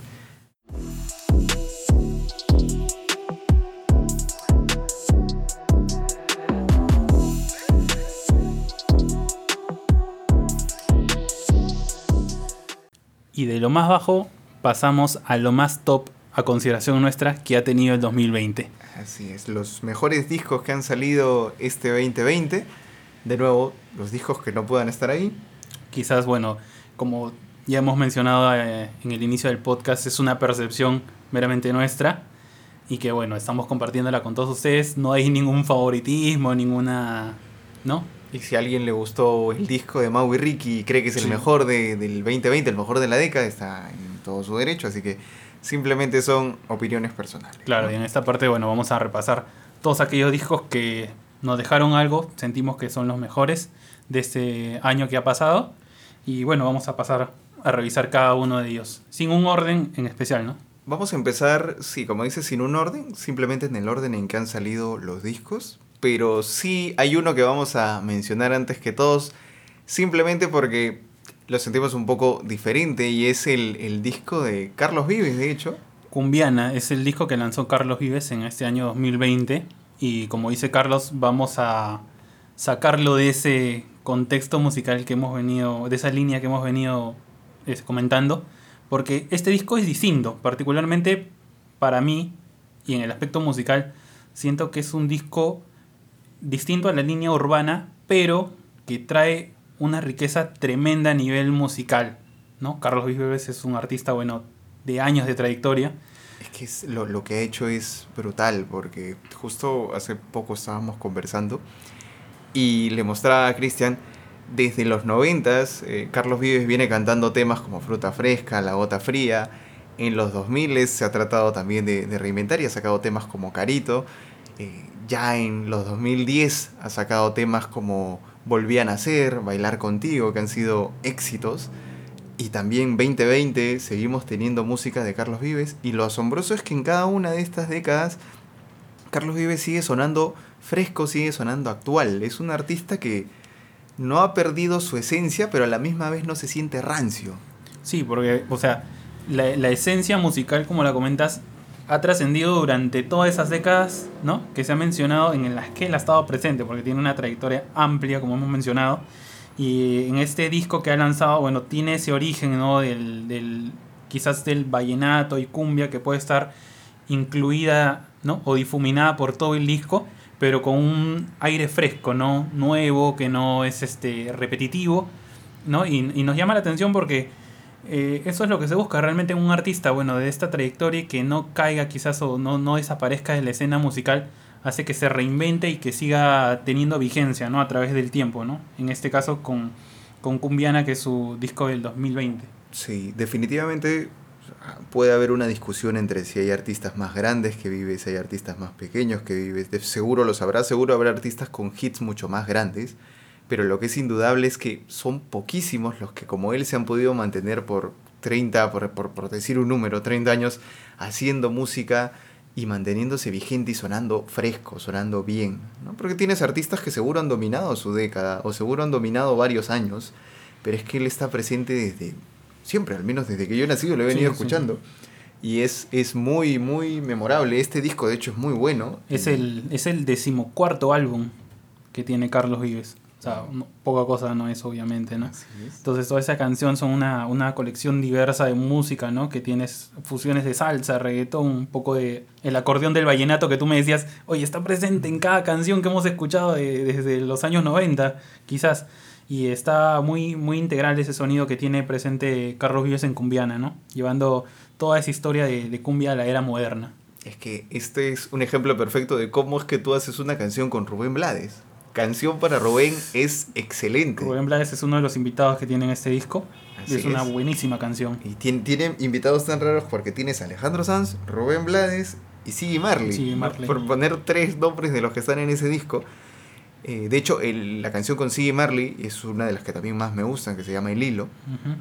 Y de lo más bajo pasamos a lo más top a consideración nuestra que ha tenido el 2020. Así es, los mejores discos que han salido este 2020. De nuevo, los discos que no puedan estar ahí. Quizás, bueno, como ya hemos mencionado eh, en el inicio del podcast, es una percepción meramente nuestra y que, bueno, estamos compartiéndola con todos ustedes. No hay ningún favoritismo, ninguna... ¿No? Y si a alguien le gustó el disco de Mau y Ricky y cree que es el Sí. mejor de- del 2020, el mejor de la década, está en todo su derecho. Así que simplemente son opiniones personales. Claro, y en esta parte, bueno, vamos a repasar todos aquellos discos que nos dejaron algo, sentimos que son los mejores de este año que ha pasado. Y bueno, vamos a pasar a revisar cada uno de ellos, sin un orden en especial, ¿no? Vamos a empezar, sí, como dices, sin un orden, simplemente en el orden en que han salido los discos. Pero sí hay uno que vamos a mencionar antes que todos, simplemente porque lo sentimos un poco diferente y es el, el disco de Carlos Vives, de hecho. Cumbiana es el disco que lanzó Carlos Vives en este año 2020 y como dice Carlos, vamos a sacarlo de ese contexto musical que hemos venido, de esa línea que hemos venido eh, comentando, porque este disco es distinto, particularmente para mí y en el aspecto musical, siento que es un disco distinto a la línea urbana, pero que trae una riqueza tremenda a nivel musical. ¿no? Carlos Vives es un artista, bueno, de años de trayectoria. Es que lo, lo, que ha hecho es brutal, porque justo hace poco estábamos conversando y le mostraba a Cristian, desde los noventas, eh, Carlos Vives viene cantando temas como Fruta Fresca, La Gota Fría, en los 2000 se ha tratado también de, de reinventar y ha sacado temas como Carito, eh, ya en los 2010 ha sacado temas como Volví a Nacer, Bailar Contigo, que han sido éxitos. Y también 2020 seguimos teniendo música de Carlos Vives. Y lo asombroso es que en cada una de estas décadas, Carlos Vives sigue sonando fresco, sigue sonando actual. Es un artista que no ha perdido su esencia, pero a la misma vez no se siente rancio. Sí, porque, o sea, la, la esencia musical, como la comentas, ha trascendido durante todas esas décadas, ¿no? Que se ha mencionado en las que él ha estado presente, porque tiene una trayectoria amplia, como hemos mencionado. Y en este disco que ha lanzado, bueno, tiene ese origen, ¿no? Del, quizás del vallenato y cumbia que puede estar incluida, ¿no? O difuminada por todo el disco, pero con un aire fresco, ¿no? Nuevo, que no es este repetitivo, ¿no? Y nos llama la atención porque eh, eso es lo que se busca realmente en un artista, bueno, de esta trayectoria y que no caiga quizás o no, no desaparezca de la escena musical, hace que se reinvente y que siga teniendo vigencia, ¿no? A través del tiempo, ¿no? En este caso con, con Cumbiana, que es su disco del 2020. Sí, definitivamente puede haber una discusión entre si hay artistas más grandes que vives, si hay artistas más pequeños que vives. Seguro lo sabrá, seguro habrá artistas con hits mucho más grandes pero lo que es indudable es que son poquísimos los que como él se han podido mantener por 30, por, por, por, decir un número, 30 años haciendo música y manteniéndose vigente y sonando fresco, sonando bien. ¿no? Porque tienes artistas que seguro han dominado su década o seguro han dominado varios años, pero es que él está presente desde siempre, al menos desde que yo he nacido lo he venido sí, escuchando. Sí. Y es, es muy, muy memorable. Este disco, de hecho, es muy bueno. Es el, es el decimocuarto álbum que tiene Carlos Vives. O sea, no, poca cosa no es, obviamente, ¿no? Es. Entonces, toda esa canción son una, una colección diversa de música, ¿no? Que tienes fusiones de salsa, reggaetón, un poco de el acordeón del vallenato que tú me decías, oye, está presente en cada canción que hemos escuchado de, desde los años 90, quizás. Y está muy, muy integral ese sonido que tiene presente Carlos Vives en Cumbiana, ¿no? Llevando toda esa historia de, de cumbia a la era moderna. Es que este es un ejemplo perfecto de cómo es que tú haces una canción con Rubén Blades. Canción para Rubén es excelente. Rubén Blades es uno de los invitados que tienen este disco. Así es, es, una buenísima canción. Y tiene, tiene, invitados tan raros porque tienes a Alejandro Sanz, Rubén Blades y Siggy Marley. Marley. Por poner tres nombres de los que están en ese disco. Eh, de hecho, el, la canción con Siggy Marley es una de las que también más me gustan, que se llama El Hilo. Uh -huh.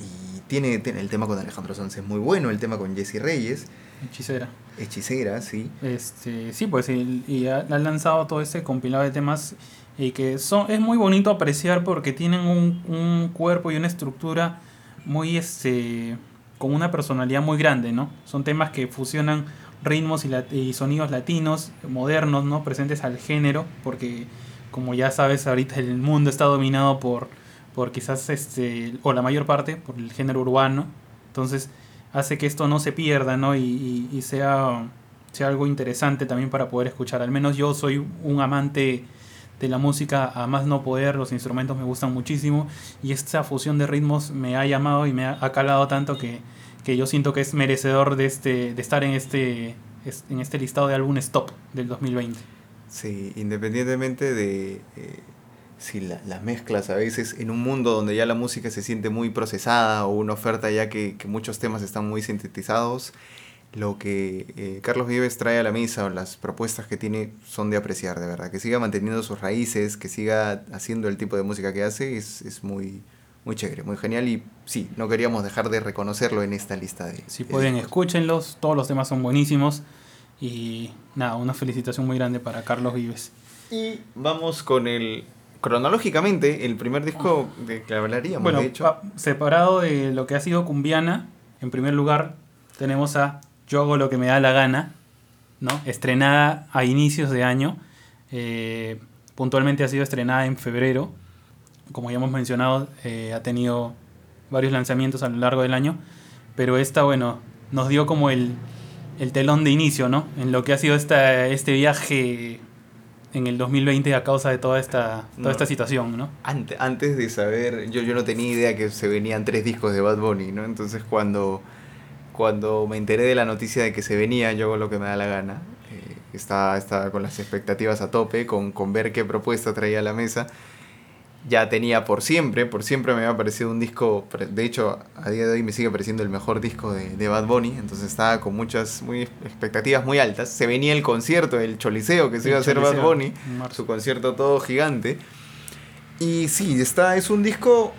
Y tiene, tiene, el tema con Alejandro Sanz es muy bueno, el tema con Jesse Reyes. Hechicera. Hechicera, sí. Este, sí, pues y, ha, lanzado todo ese compilado de temas y que son, es muy bonito apreciar porque tienen un, un cuerpo y una estructura muy este con una personalidad muy grande, ¿no? Son temas que fusionan ritmos y, lat y sonidos latinos, modernos, ¿no? Presentes al género, porque como ya sabes, ahorita el mundo está dominado por, por quizás, este, o la mayor parte, por el género urbano. Entonces, hace que esto no se pierda, ¿no? Y, y, sea, sea algo interesante también para poder escuchar. Al menos yo soy un amante de la música a más no poder, los instrumentos me gustan muchísimo y esta fusión de ritmos me ha llamado y me ha calado tanto que, que yo siento que es merecedor de, este, de estar en este, en este listado de álbumes top del 2020. Sí, independientemente de... Eh sí, las mezclas a veces en un mundo donde ya la música se siente muy procesada o una oferta ya que, que muchos temas están muy sintetizados, lo que eh, Carlos Vives trae a la mesa o las propuestas que tiene son de apreciar, de verdad. Que siga manteniendo sus raíces, que siga haciendo el tipo de música que hace, es, es muy, muy chévere, muy genial y sí, no queríamos dejar de reconocerlo en esta lista de... Si pueden, escúchenlos, todos los temas son buenísimos y nada, una felicitación muy grande para Carlos Vives. Y vamos con el... Cronológicamente, el primer disco de que hablaríamos, bueno, de hecho. separado de lo que ha sido Cumbiana, en primer lugar tenemos a Yo hago lo que me da la gana, ¿no? estrenada a inicios de año. Eh, puntualmente ha sido estrenada en febrero como ya hemos mencionado, eh, ha tenido varios lanzamientos a lo largo del año, pero esta, bueno, nos dio como el, el telón de inicio, ¿no? En lo que ha sido esta, este viaje en el 2020 a causa de toda esta, toda esta situación, ¿no? Antes, antes de saber, yo, yo no tenía idea que se venían tres discos de Bad Bunny, ¿no? Entonces cuando, cuando me enteré de la noticia de que se venía, yo hago lo que me da la gana, eh, estaba, estaba con las expectativas a tope, con, con ver qué propuesta traía a la mesa ya tenía por siempre, por siempre me había parecido un disco, de hecho a día de hoy me sigue pareciendo el mejor disco de, Bad Bunny, entonces estaba con muchas muy expectativas muy altas. Se venía el concierto, el Choliseo que se iba a hacer Bad Bunny, su concierto todo gigante. Y sí, está, es un disco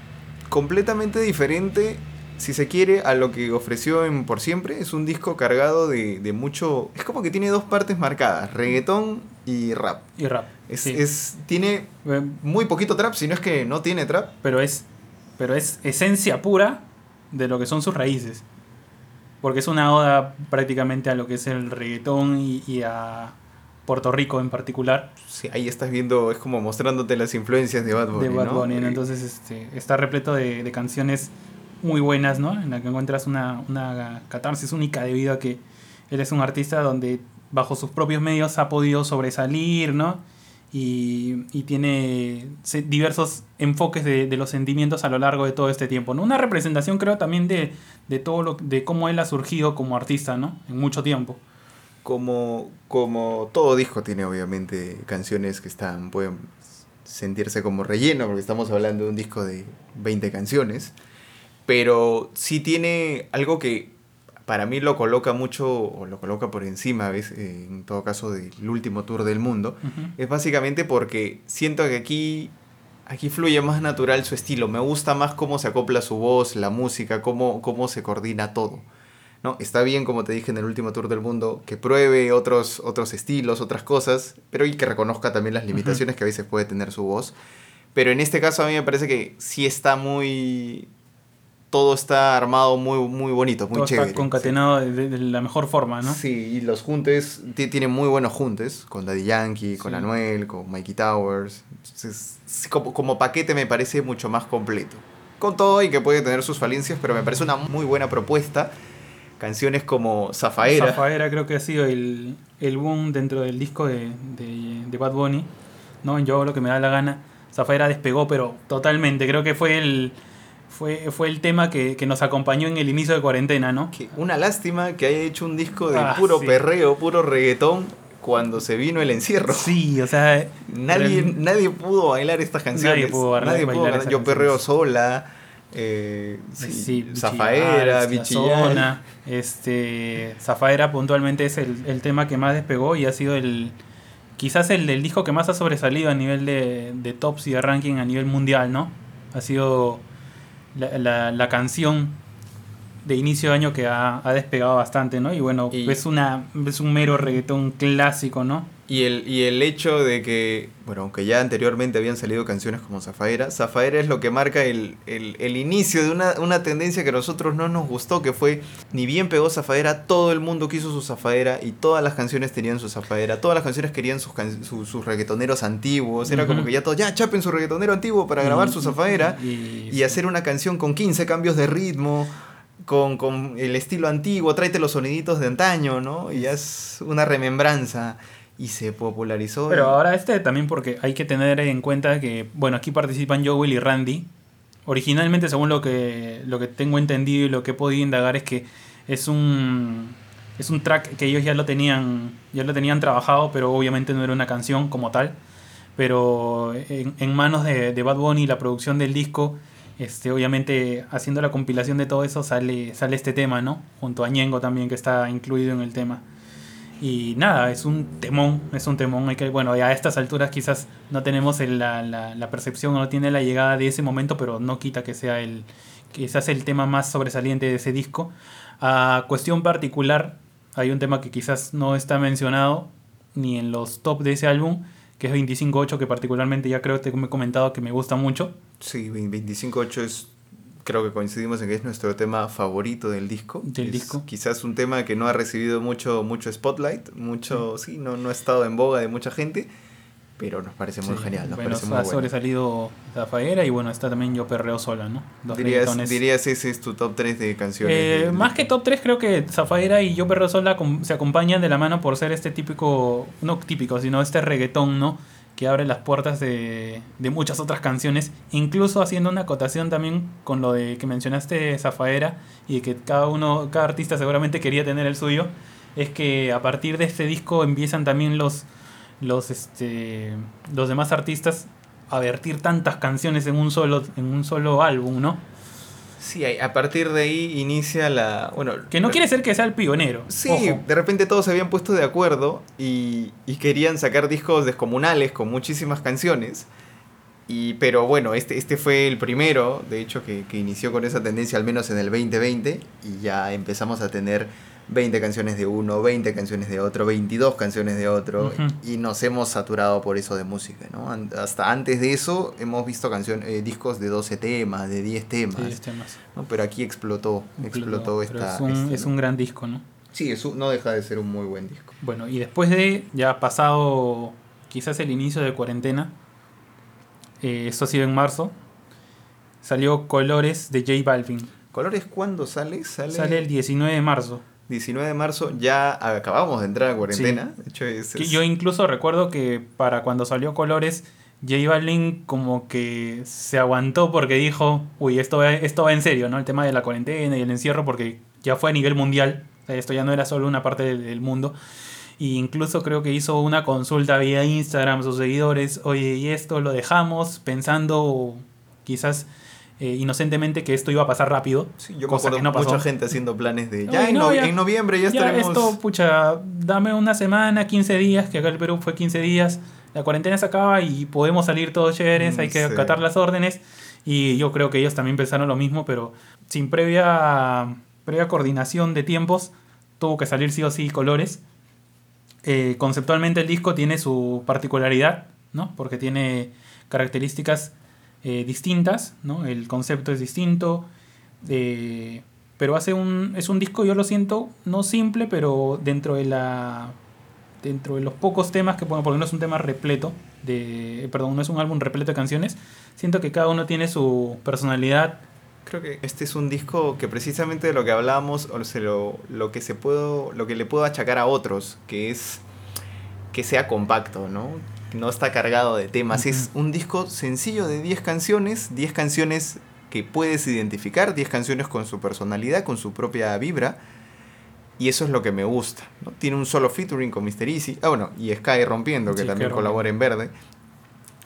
completamente diferente, si se quiere, a lo que ofreció en Por Siempre. Es un disco cargado de, de mucho... Es como que tiene dos partes marcadas, reggaetón y rap. Y rap. Es, es, tiene muy poquito trap, si no es que no tiene trap. Pero es, pero es esencia pura de lo que son sus raíces. Porque es una oda prácticamente a lo que es el reggaetón y, a Puerto Rico en particular. Sí, ahí estás viendo, es como mostrándote las influencias de Bad Bunny. De Bad Bunny, entonces este, está repleto de, de, canciones muy buenas, ¿no? En la que encuentras una, una catarsis única debido a que él es un artista donde bajo sus propios medios ha podido sobresalir, ¿no? Y, y tiene diversos enfoques de, de, los sentimientos a lo largo de todo este tiempo, ¿no? Una representación creo también de, de, todo lo, de cómo él ha surgido como artista, ¿no? En mucho tiempo. Como, como todo disco tiene obviamente canciones que están, pueden sentirse como relleno, porque estamos hablando de un disco de 20 canciones, pero sí tiene algo que para mí lo coloca mucho, o lo coloca por encima, ¿ves? Eh, en todo caso, del último tour del mundo, es básicamente porque siento que aquí, aquí fluye más natural su estilo. Me gusta más cómo se acopla su voz, la música, cómo, cómo se coordina todo. ¿no? Está bien, como te dije en el último tour del mundo, que pruebe otros, otros estilos, otras cosas, pero y que reconozca también las limitaciones que a veces puede tener su voz. Pero en este caso a mí me parece que sí está muy, todo está armado muy, muy bonito, muy todo chévere. Está concatenado de, la mejor forma, ¿no? Sí, y los juntes, tienen muy buenos juntes, con Daddy Yankee, con Anuel, con Mikey Towers. Entonces, como, como paquete me parece mucho más completo. Con todo y que puede tener sus falencias, pero me parece una muy buena propuesta. Canciones como Zafaera. Zafaera creo que ha sido el, el boom dentro del disco de, de, de Bad Bunny. ¿no? Yo lo que me da la gana. Zafaera despegó, pero totalmente. Creo que fue el fue, fue el tema que, nos acompañó en el inicio de cuarentena, ¿no? una lástima que haya hecho un disco de ah, puro perreo, puro reggaetón cuando se vino el encierro. Sí, o sea... Nadie, nadie pudo bailar estas canciones. Nadie pudo, nadie pudo Yo perreo sola. Eh, sí, Zafaera, Bichillona. Este, Zafaera puntualmente es el, el, tema que más despegó y ha sido el quizás el del disco que más ha sobresalido a nivel de, de tops y de ranking a nivel mundial, ¿no? Ha sido la, la, canción de inicio de año que ha, ha despegado bastante, ¿no? Y bueno, es, una, es un mero reggaetón clásico, ¿no? Y el, y el hecho de que, bueno, aunque ya anteriormente habían salido canciones como Zafaera, Zafaera es lo que marca el, el, inicio de una, una, tendencia que a nosotros no nos gustó, que fue, ni bien pegó Zafaera, todo el mundo quiso su Zafaera y todas las canciones tenían su Zafaera, todas las canciones querían sus, sus reggaetoneros antiguos, era como que ya todos, ya chapen su reggaetonero antiguo para grabar su Zafaera y, y hacer una canción con 15 cambios de ritmo con, con, el estilo antiguo, tráete los soniditos de antaño, ¿no? Y ya es una remembranza y se popularizó. Pero ahora este también porque hay que tener en cuenta que, bueno, aquí participan Joel y Randy. Originalmente, según lo que, lo que tengo entendido y lo que he podido indagar, es que es un, es un track que ellos ya lo tenían, ya lo tenían trabajado, pero obviamente no era una canción como tal. pero en, manos de, de, Bad Bunny, la producción del disco, este, obviamente haciendo la compilación de todo eso sale, sale este tema, ¿no? Junto a Ñengo también que está incluido en el tema. Y nada, es un temón, es un temón. Hay que, bueno, a estas alturas quizás no tenemos la, la, la, percepción, no tiene la llegada de ese momento, pero no quita que sea el, quizás el tema más sobresaliente de ese disco. A cuestión particular, hay un tema que quizás no está mencionado ni en los top de ese álbum, que es 25.8, que particularmente ya creo que me he comentado que me gusta mucho. Sí, 25.8 es creo que coincidimos en que es nuestro tema favorito del disco. Del disco. Quizás un tema que no ha recibido mucho, mucho spotlight, mucho, sí, no, no ha estado en boga de mucha gente, pero nos parece muy genial. Nos bueno, parece ha sobresalido Zafaera y bueno, está también Yo Perreo Sola, ¿no? dirías, dirías ese es tu top 3 de canciones. Eh, más que top 3, creo que Zafaera y Yo Perreo Sola se acompañan de la mano por ser este típico, no típico, sino este reggaetón, ¿no? Que abre las puertas de, de, muchas otras canciones, incluso haciendo una acotación también con lo de que mencionaste Zafaera y que cada uno, cada artista seguramente quería tener el suyo, es que a partir de este disco empiezan también los, los, este, los demás artistas a vertir tantas canciones en un solo, en un solo álbum, ¿no? Sí, a partir de ahí inicia la... Bueno, que no quiere ser que sea el pionero. Sí, de repente todos se habían puesto de acuerdo y, y, querían sacar discos descomunales con muchísimas canciones. Y, pero bueno, este, este fue el primero, de hecho, que, que inició con esa tendencia al menos en el 2020 y ya empezamos a tener 20 canciones de uno, 20 canciones de otro, 22 canciones de otro, y nos hemos saturado por eso de música, ¿no? Hasta antes de eso hemos visto canciones, eh, discos de 12 temas, de 10 temas, ¿no? Pero aquí explotó, explotó, esta, es un, este es un gran disco, ¿no? Sí, eso no deja de ser un muy buen disco. Bueno, y después de, ya pasado quizás el inicio de cuarentena, eh, eso ha sido en marzo, salió Colores de J Balvin. ¿Colores cuándo sale? Sale, sale el 19 de marzo. 19 de marzo ya acabamos de entrar a cuarentena. Yo incluso recuerdo que para cuando salió Colores, J Balvin como que se aguantó porque dijo, uy, esto va, esto va en serio, ¿no? El tema de la cuarentena y el encierro porque ya fue a nivel mundial. Esto ya no era solo una parte del, mundo. E incluso creo que hizo una consulta vía Instagram a sus seguidores, oye, y esto lo dejamos pensando quizás eh, inocentemente que esto iba a pasar rápido. Sí, yo cosa me acuerdo mucha gente haciendo planes de ya, en, noviembre ya, ya estaremos. Esto, pucha, dame una semana, 15 días, que acá el Perú fue 15 días. La cuarentena se acaba y podemos salir todos chéveres, hay que acatar las órdenes. Y yo creo que ellos también pensaron lo mismo, pero sin previa, previa coordinación de tiempos, tuvo que salir sí o sí colores. Eh, conceptualmente el disco tiene su particularidad, ¿no? Porque tiene características eh, distintas, ¿no? El concepto es distinto, eh, pero hace un, es un disco, yo lo siento, no simple, pero dentro de la dentro de los pocos temas que pongo, porque no es un tema repleto, de, perdón, no es un álbum repleto de canciones, siento que cada uno tiene su personalidad. Creo que este es un disco que precisamente de lo que hablábamos, o sea, lo, que se puedo, lo que le puedo achacar a otros, que es que sea compacto, ¿no? No está cargado de temas. Es un disco sencillo de 10 canciones, 10 canciones que puedes identificar, 10 canciones con su personalidad, con su propia vibra. Y eso es lo que me gusta. ¿no? Tiene un solo featuring con Mr. Easy. Ah, bueno, y Sky Rompiendo, que también colabora en verde.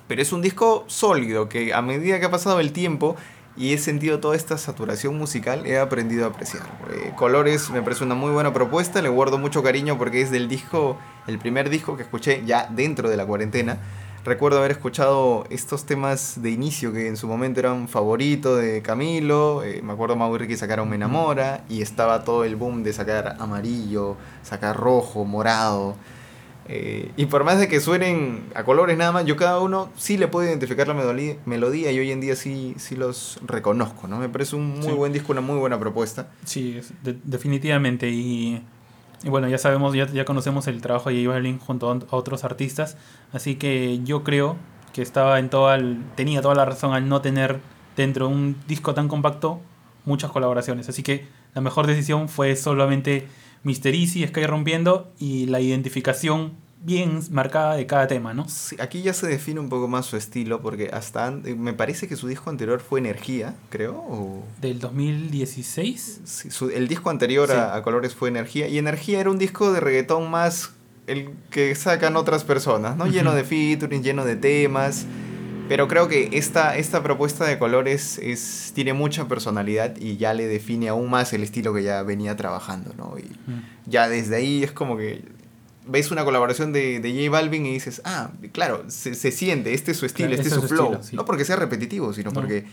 Pero es un disco sólido que a medida que ha pasado el tiempo y he sentido toda esta saturación musical, he aprendido a apreciar. Eh, Colores me parece una muy buena propuesta, le guardo mucho cariño porque es del disco, el primer disco que escuché ya dentro de la cuarentena. Recuerdo haber escuchado estos temas de inicio que en su momento eran favoritos de Camilo. Eh, me acuerdo Mau Ricky sacaron Me Enamora y estaba todo el boom de sacar amarillo, sacar rojo, morado. Eh, y por más de que suenen a colores nada más, yo cada uno sí le puedo identificar la melodía, y hoy en día sí, sí los reconozco, ¿no? Me parece un muy buen disco, una muy buena propuesta. Sí, definitivamente. Y, bueno, ya sabemos, ya, ya conocemos el trabajo de J junto a otros artistas, así que yo creo que estaba en todo tenía toda la razón al no tener dentro de un disco tan compacto muchas colaboraciones. Así que la mejor decisión fue solamente Mr. Easy, Sky Rompiendo y la identificación bien marcada de cada tema, ¿no? Sí, aquí ya se define un poco más su estilo, porque hasta me parece que su disco anterior fue Energía, creo. O... ¿Del 2016? Sí, el disco anterior a, Colores fue Energía, y Energía era un disco de reggaetón más el que sacan otras personas, ¿no? Lleno de featuring, lleno de temas. Pero creo que esta, esta propuesta de colores es, tiene mucha personalidad y ya le define aún más el estilo que ya venía trabajando, ¿no? Y ya desde ahí es como que ves una colaboración de, de J Balvin y dices, ah, claro, se, siente, este es su estilo, este es su, flow. No porque sea repetitivo, sino porque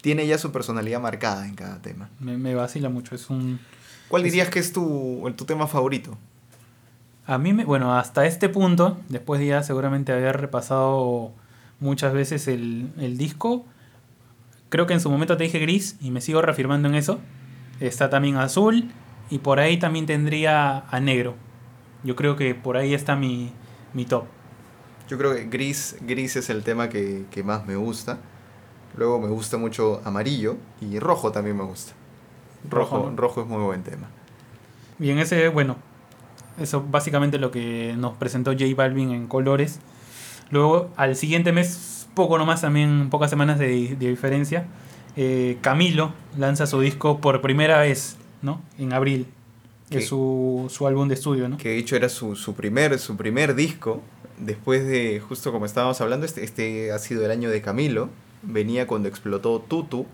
tiene ya su personalidad marcada en cada tema. Me, vacila mucho, es un... ¿Cuál dirías que es tu, tu tema favorito? A mí, me, bueno, hasta este punto, después de ya seguramente haber repasado muchas veces el, el disco, creo que en su momento te dije gris y me sigo reafirmando en eso. Está también azul y por ahí también tendría a negro. Yo creo que por ahí está mi, mi top. Yo creo que gris, gris es el tema que, que más me gusta. Luego me gusta mucho amarillo y rojo también me gusta. Rojo, rojo, es muy buen tema. Bien, ese, bueno, eso básicamente lo que nos presentó J Balvin en colores. Luego, al siguiente mes, poco nomás también, pocas semanas de, de diferencia, eh, Camilo lanza su disco por primera vez, ¿no? En abril. Es su, su, álbum de estudio, ¿no? Que de hecho era su, su, primer, su primer disco. Después de, justo como estábamos hablando, este, este ha sido el año de Camilo venía cuando explotó Tutu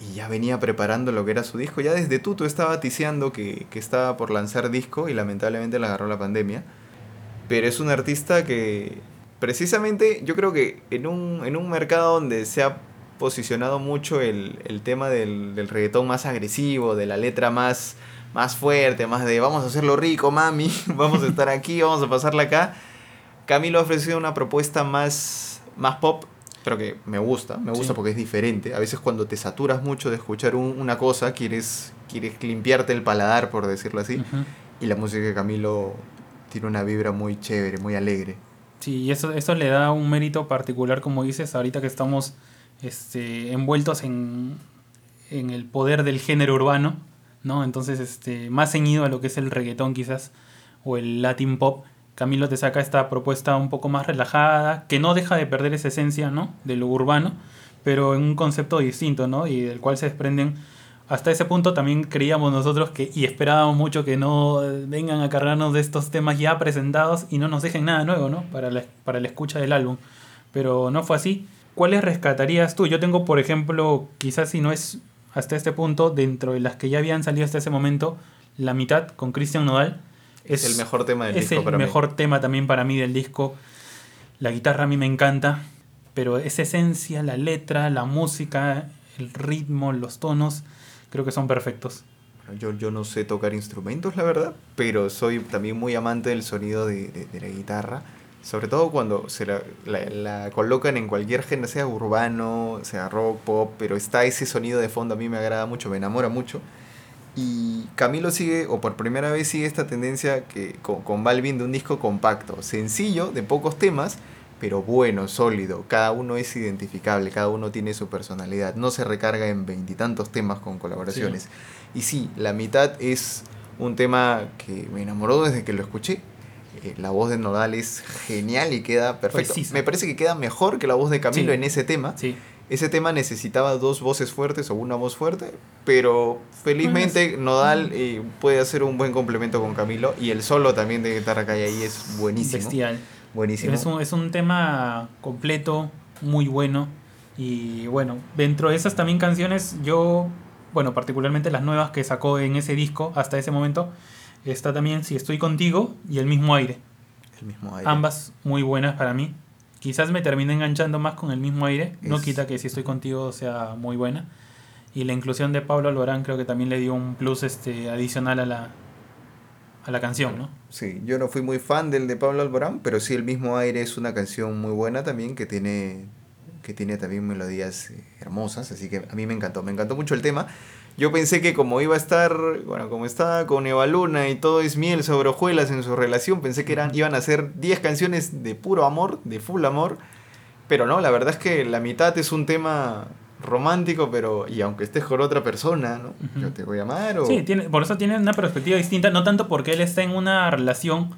y ya venía preparando lo que era su disco. Ya desde Tutu estaba ticiando que, que estaba por lanzar disco y lamentablemente le agarró la pandemia. Pero es un artista que precisamente yo creo que en un, en un mercado donde se ha posicionado mucho el, el tema del, del, reggaetón más agresivo, de la letra más, más fuerte, más de vamos a hacerlo rico, mami, vamos a estar aquí, vamos a pasarla acá. Camilo ha ofrecido una propuesta más, más pop pero que me gusta, me gusta porque es diferente. A veces cuando te saturas mucho de escuchar una cosa, quieres, quieres limpiarte el paladar, por decirlo así. Y la música de Camilo tiene una vibra muy chévere, muy alegre. Sí, y eso, eso le da un mérito particular, como dices, ahorita que estamos este, envueltos en, en el poder del género urbano, ¿no? Entonces, este, más ceñido a lo que es el reggaetón quizás, o el latin pop Camilo te saca esta propuesta un poco más relajada, que no deja de perder esa esencia, ¿no? De lo urbano, pero en un concepto distinto, ¿no? Y del cual se desprenden hasta ese punto también creíamos nosotros que y esperábamos mucho que no vengan a cargarnos de estos temas ya presentados y no nos dejen nada nuevo, ¿no? Para la, para la escucha del álbum. Pero no fue así. ¿Cuáles rescatarías tú? Yo tengo, por ejemplo, quizás si no es hasta este punto, dentro de las que ya habían salido hasta ese momento, la mitad con Christian Nodal es, el mejor tema del disco para mí. Es el mejor tema también para mí del disco. La guitarra a mí me encanta, pero esa esencia, la letra, la música, el ritmo, los tonos, creo que son perfectos. Yo, yo no sé tocar instrumentos, la verdad, pero soy también muy amante del sonido de, la guitarra. Sobre todo cuando se la, la, colocan en cualquier género, sea urbano, sea rock, pop, pero está ese sonido de fondo, a mí me agrada mucho, me enamora mucho. Y Camilo sigue, o por primera vez sigue esta tendencia que, con, con Balvin de un disco compacto, sencillo, de pocos temas, pero bueno, sólido. Cada uno es identificable, cada uno tiene su personalidad. No se recarga en veintitantos temas con colaboraciones. Y sí, la mitad es un tema que me enamoró desde que lo escuché. Eh, la voz de Nodal es genial y queda perfecto. Me parece que queda mejor que la voz de Camilo en ese tema. Sí ese tema necesitaba dos voces fuertes o una voz fuerte, pero felizmente Nodal eh, puede hacer un buen complemento con Camilo y el solo también de guitarra que hay ahí es buenísimo. Bestial. Buenísimo. Es un, es un tema completo, muy bueno. Y bueno, dentro de esas también canciones, yo, bueno, particularmente las nuevas que sacó en ese disco hasta ese momento, está también Si estoy contigo y El mismo aire. El mismo aire. Ambas muy buenas para mí. Quizás me termine enganchando más con el mismo aire. No quita que si estoy contigo sea muy buena. Y la inclusión de Pablo Alborán creo que también le dio un plus este, adicional a la, a la canción, ¿no? Sí, yo no fui muy fan del de Pablo Alborán, pero sí el mismo aire es una canción muy buena también que tiene que tiene también melodías eh, hermosas, así que a mí me encantó, me encantó mucho el tema. Yo pensé que como iba a estar, bueno, como estaba con Eva Luna y todo es miel sobre hojuelas en su relación, pensé que eran, iban a ser 10 canciones de puro amor, de full amor. Pero no, la verdad es que la mitad es un tema romántico, pero y aunque estés con otra persona, ¿no? Yo te voy a amar o... Sí, tiene, por eso tiene una perspectiva distinta, no tanto porque él está en una relación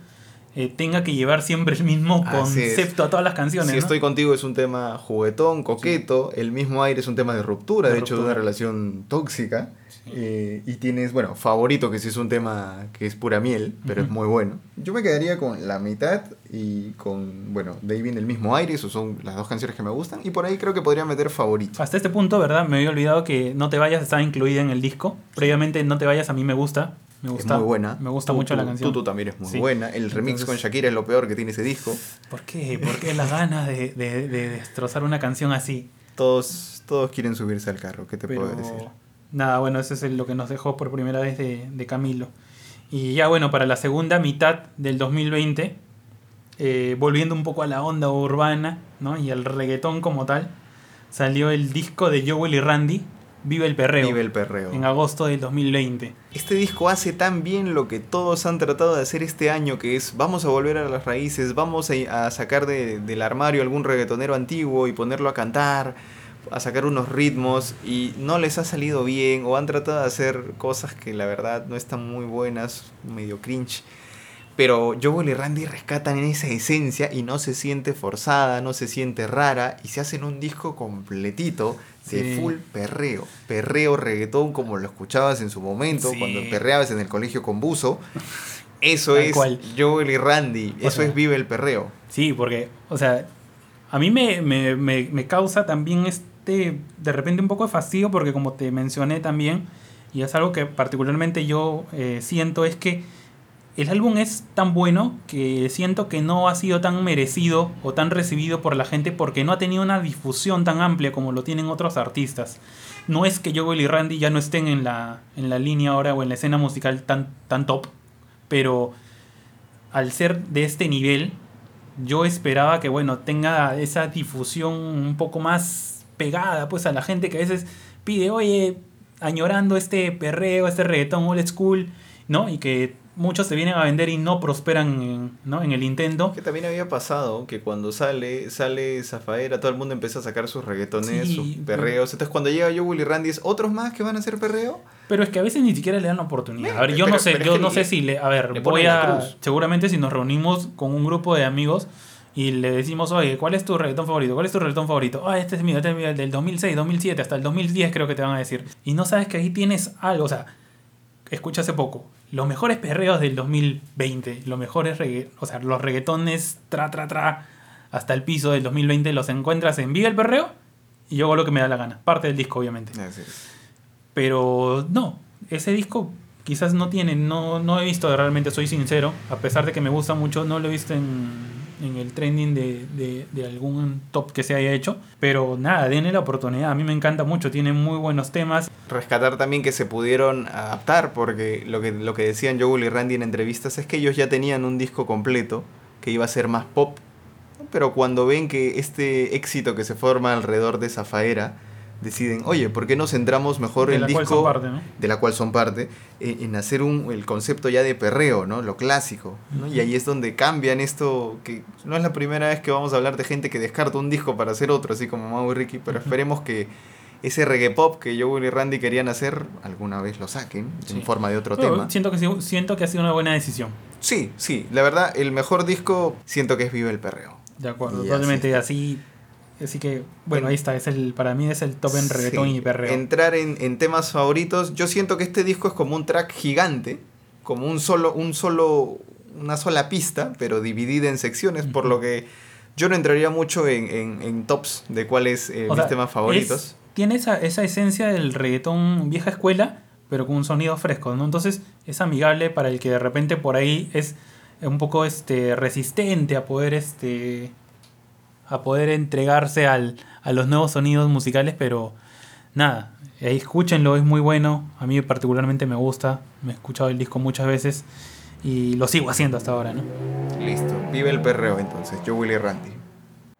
eh, tenga que llevar siempre el mismo concepto a todas las canciones. Si estoy contigo es un tema juguetón, coqueto, el mismo aire es un tema de ruptura, de, hecho de una relación tóxica. Eh, y tienes, bueno, favorito, que sí es un tema que es pura miel, pero es muy bueno. Yo me quedaría con La mitad y con, bueno, David el mismo aire, esos son las dos canciones que me gustan. Y por ahí creo que podría meter favorito. Hasta este punto, ¿verdad? Me había olvidado que No te vayas estaba incluida en el disco. Previamente No te vayas a mí me gusta. Me gusta, es muy buena. Me gusta mucho la canción. Tutu también es muy buena. El remix con Shakira es lo peor que tiene ese disco. ¿Por qué? ¿Por qué las ganas de, de, de destrozar una canción así? Todos, todos quieren subirse al carro, ¿qué te puedo decir? Nada, bueno, eso es lo que nos dejó por primera vez de, de Camilo. Y ya bueno, para la segunda mitad del 2020, eh, volviendo un poco a la onda urbana ¿no? y al reggaetón como tal, salió el disco de Joel y Randy, Vive el Perreo. Vive el Perreo. En agosto del 2020. Este disco hace tan bien lo que todos han tratado de hacer este año, que es vamos a volver a las raíces, vamos a, sacar del armario algún reggaetonero antiguo y ponerlo a cantar, a sacar unos ritmos y no les ha salido bien o han tratado de hacer cosas que la verdad no están muy buenas, medio cringe. Pero Joel y Randy rescatan esa esencia y no se siente forzada, no se siente rara y se hacen un disco completito de full perreo. Perreo, reggaetón, como lo escuchabas en su momento, cuando perreabas en el colegio con buzo. Eso es Joel y Randy, eso es Vive el Perreo. Sí, porque, o sea, a mí me, me, me, causa también este, de repente un poco de fastidio, porque como te mencioné también, y es algo que particularmente yo eh, siento, es que el álbum es tan bueno que siento que no ha sido tan merecido o tan recibido por la gente porque no ha tenido una difusión tan amplia como lo tienen otros artistas. No es que Joel y Randy ya no estén en la, en la línea ahora o en la escena musical tan, tan top, pero al ser de este nivel, yo esperaba que bueno, tenga esa difusión un poco más pegada pues a la gente que a veces pide, oye, añorando este perreo, este reggaetón old school, ¿no? Y que muchos se vienen a vender y no prosperan en, ¿no? en el intento. Que también había pasado que cuando sale, sale Zafaera, todo el mundo empieza a sacar sus reggaetones, sus perreos. Entonces cuando llega yo, Willy Randy, ¿es otros más que van a hacer perreo? Pero es que a veces ni siquiera le dan la oportunidad. a ver, yo no sé, yo no sé si le. A ver, voy a. Seguramente si nos reunimos con un grupo de amigos y le decimos, oye, ¿cuál es tu reggaetón favorito? ¿Cuál es tu reggaetón favorito? Ah, este es mío, este es mío, del 2006, 2007, hasta el 2010 creo que te van a decir. Y no sabes que ahí tienes algo, o sea, escucha hace poco, los mejores perreos del 2020, los mejores o sea, los reggaetones tra tra tra hasta el piso del 2020 los encuentras en Viva el Perreo y yo hago lo que me da la gana, parte del disco obviamente. Pero no, ese disco quizás no tiene, no, no he visto realmente, soy sincero, a pesar de que me gusta mucho, no lo he visto en en el trending de, de, algún top que se haya hecho. Pero nada, denle la oportunidad. A mí me encanta mucho, tiene muy buenos temas. Rescatar también que se pudieron adaptar, porque lo que, lo que decían Joel y Randy en entrevistas es que ellos ya tenían un disco completo que iba a ser más pop. Pero cuando ven que este éxito que se forma alrededor de Zafaera deciden, oye, ¿por qué no centramos mejor el disco de la cual son parte en, hacer un, el concepto ya de perreo, ¿no? Lo clásico, ¿no? Y ahí es donde cambian esto, que no es la primera vez que vamos a hablar de gente que descarta un disco para hacer otro, así como Mau y Ricky, pero esperemos que ese reggae pop que Joe y Randy querían hacer, alguna vez lo saquen en forma de otro tema. Siento que, siento que ha sido una buena decisión. Sí, sí, la verdad, el mejor disco siento que es Vive el Perreo. De acuerdo, totalmente así Así que, bueno, ahí está, es el, para mí es el top en reggaetón y perreo. Entrar en, temas favoritos, yo siento que este disco es como un track gigante, como un solo, un solo, una sola pista, pero dividida en secciones, por lo que yo no entraría mucho en, tops de cuáles eh, mis temas favoritos. tiene esa, esa esencia del reggaetón vieja escuela, pero con un sonido fresco, ¿no? Entonces es amigable para el que de repente por ahí es un poco este resistente a poder este a poder entregarse al, a los nuevos sonidos musicales, pero nada, escúchenlo, es muy bueno, a mí particularmente me gusta, me he escuchado el disco muchas veces y lo sigo haciendo hasta ahora, ¿no? Listo, vive el perreo entonces, yo Willy Randy.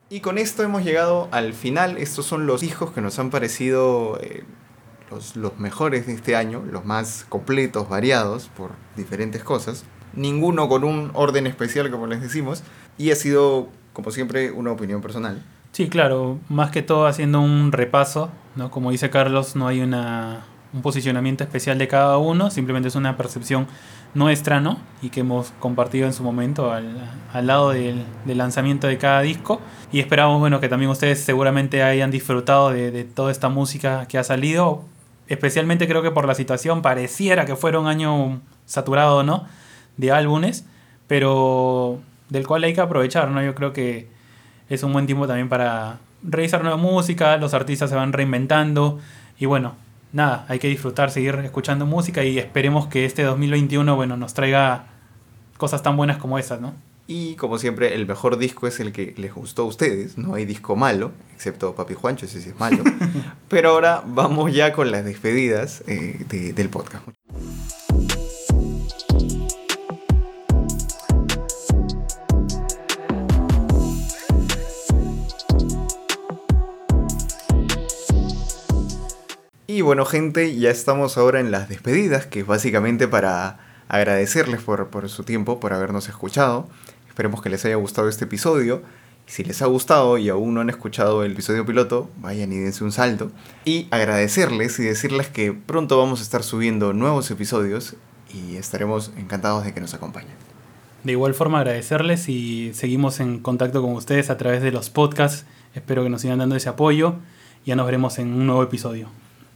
Y con esto hemos llegado al final, estos son los hijos que nos han parecido eh, los, los mejores de este año, los más completos, variados por diferentes cosas, ninguno con un orden especial como les decimos, y ha sido como siempre, una opinión personal. Sí, claro, más que todo haciendo un repaso, ¿no? Como dice Carlos, no hay una, un posicionamiento especial de cada uno, simplemente es una percepción nuestra, ¿no? Y que hemos compartido en su momento al, al lado del, del, lanzamiento de cada disco. Y esperamos, bueno, que también ustedes seguramente hayan disfrutado de, de, toda esta música que ha salido, especialmente creo que por la situación pareciera que fuera un año saturado, ¿no? De álbumes, pero del cual hay que aprovechar, ¿no? Yo creo que es un buen tiempo también para revisar nueva música, los artistas se van reinventando y bueno, nada, hay que disfrutar, seguir escuchando música y esperemos que este 2021, bueno, nos traiga cosas tan buenas como esas, ¿no? Y como siempre, el mejor disco es el que les gustó a ustedes. No hay disco malo, excepto Papi Juancho, ese sí es malo. Pero ahora vamos ya con las despedidas eh, de- del podcast. Y bueno, gente, ya estamos ahora en las despedidas, que es básicamente para agradecerles por, por su tiempo, por habernos escuchado. Esperemos que les haya gustado este episodio. Si les ha gustado y aún no han escuchado el episodio piloto, vayan y dense un salto. Y agradecerles y decirles que pronto vamos a estar subiendo nuevos episodios y estaremos encantados de que nos acompañen. De igual forma agradecerles y seguimos en contacto con ustedes a través de los podcasts. Espero que nos sigan dando ese apoyo. Ya nos veremos en un nuevo episodio.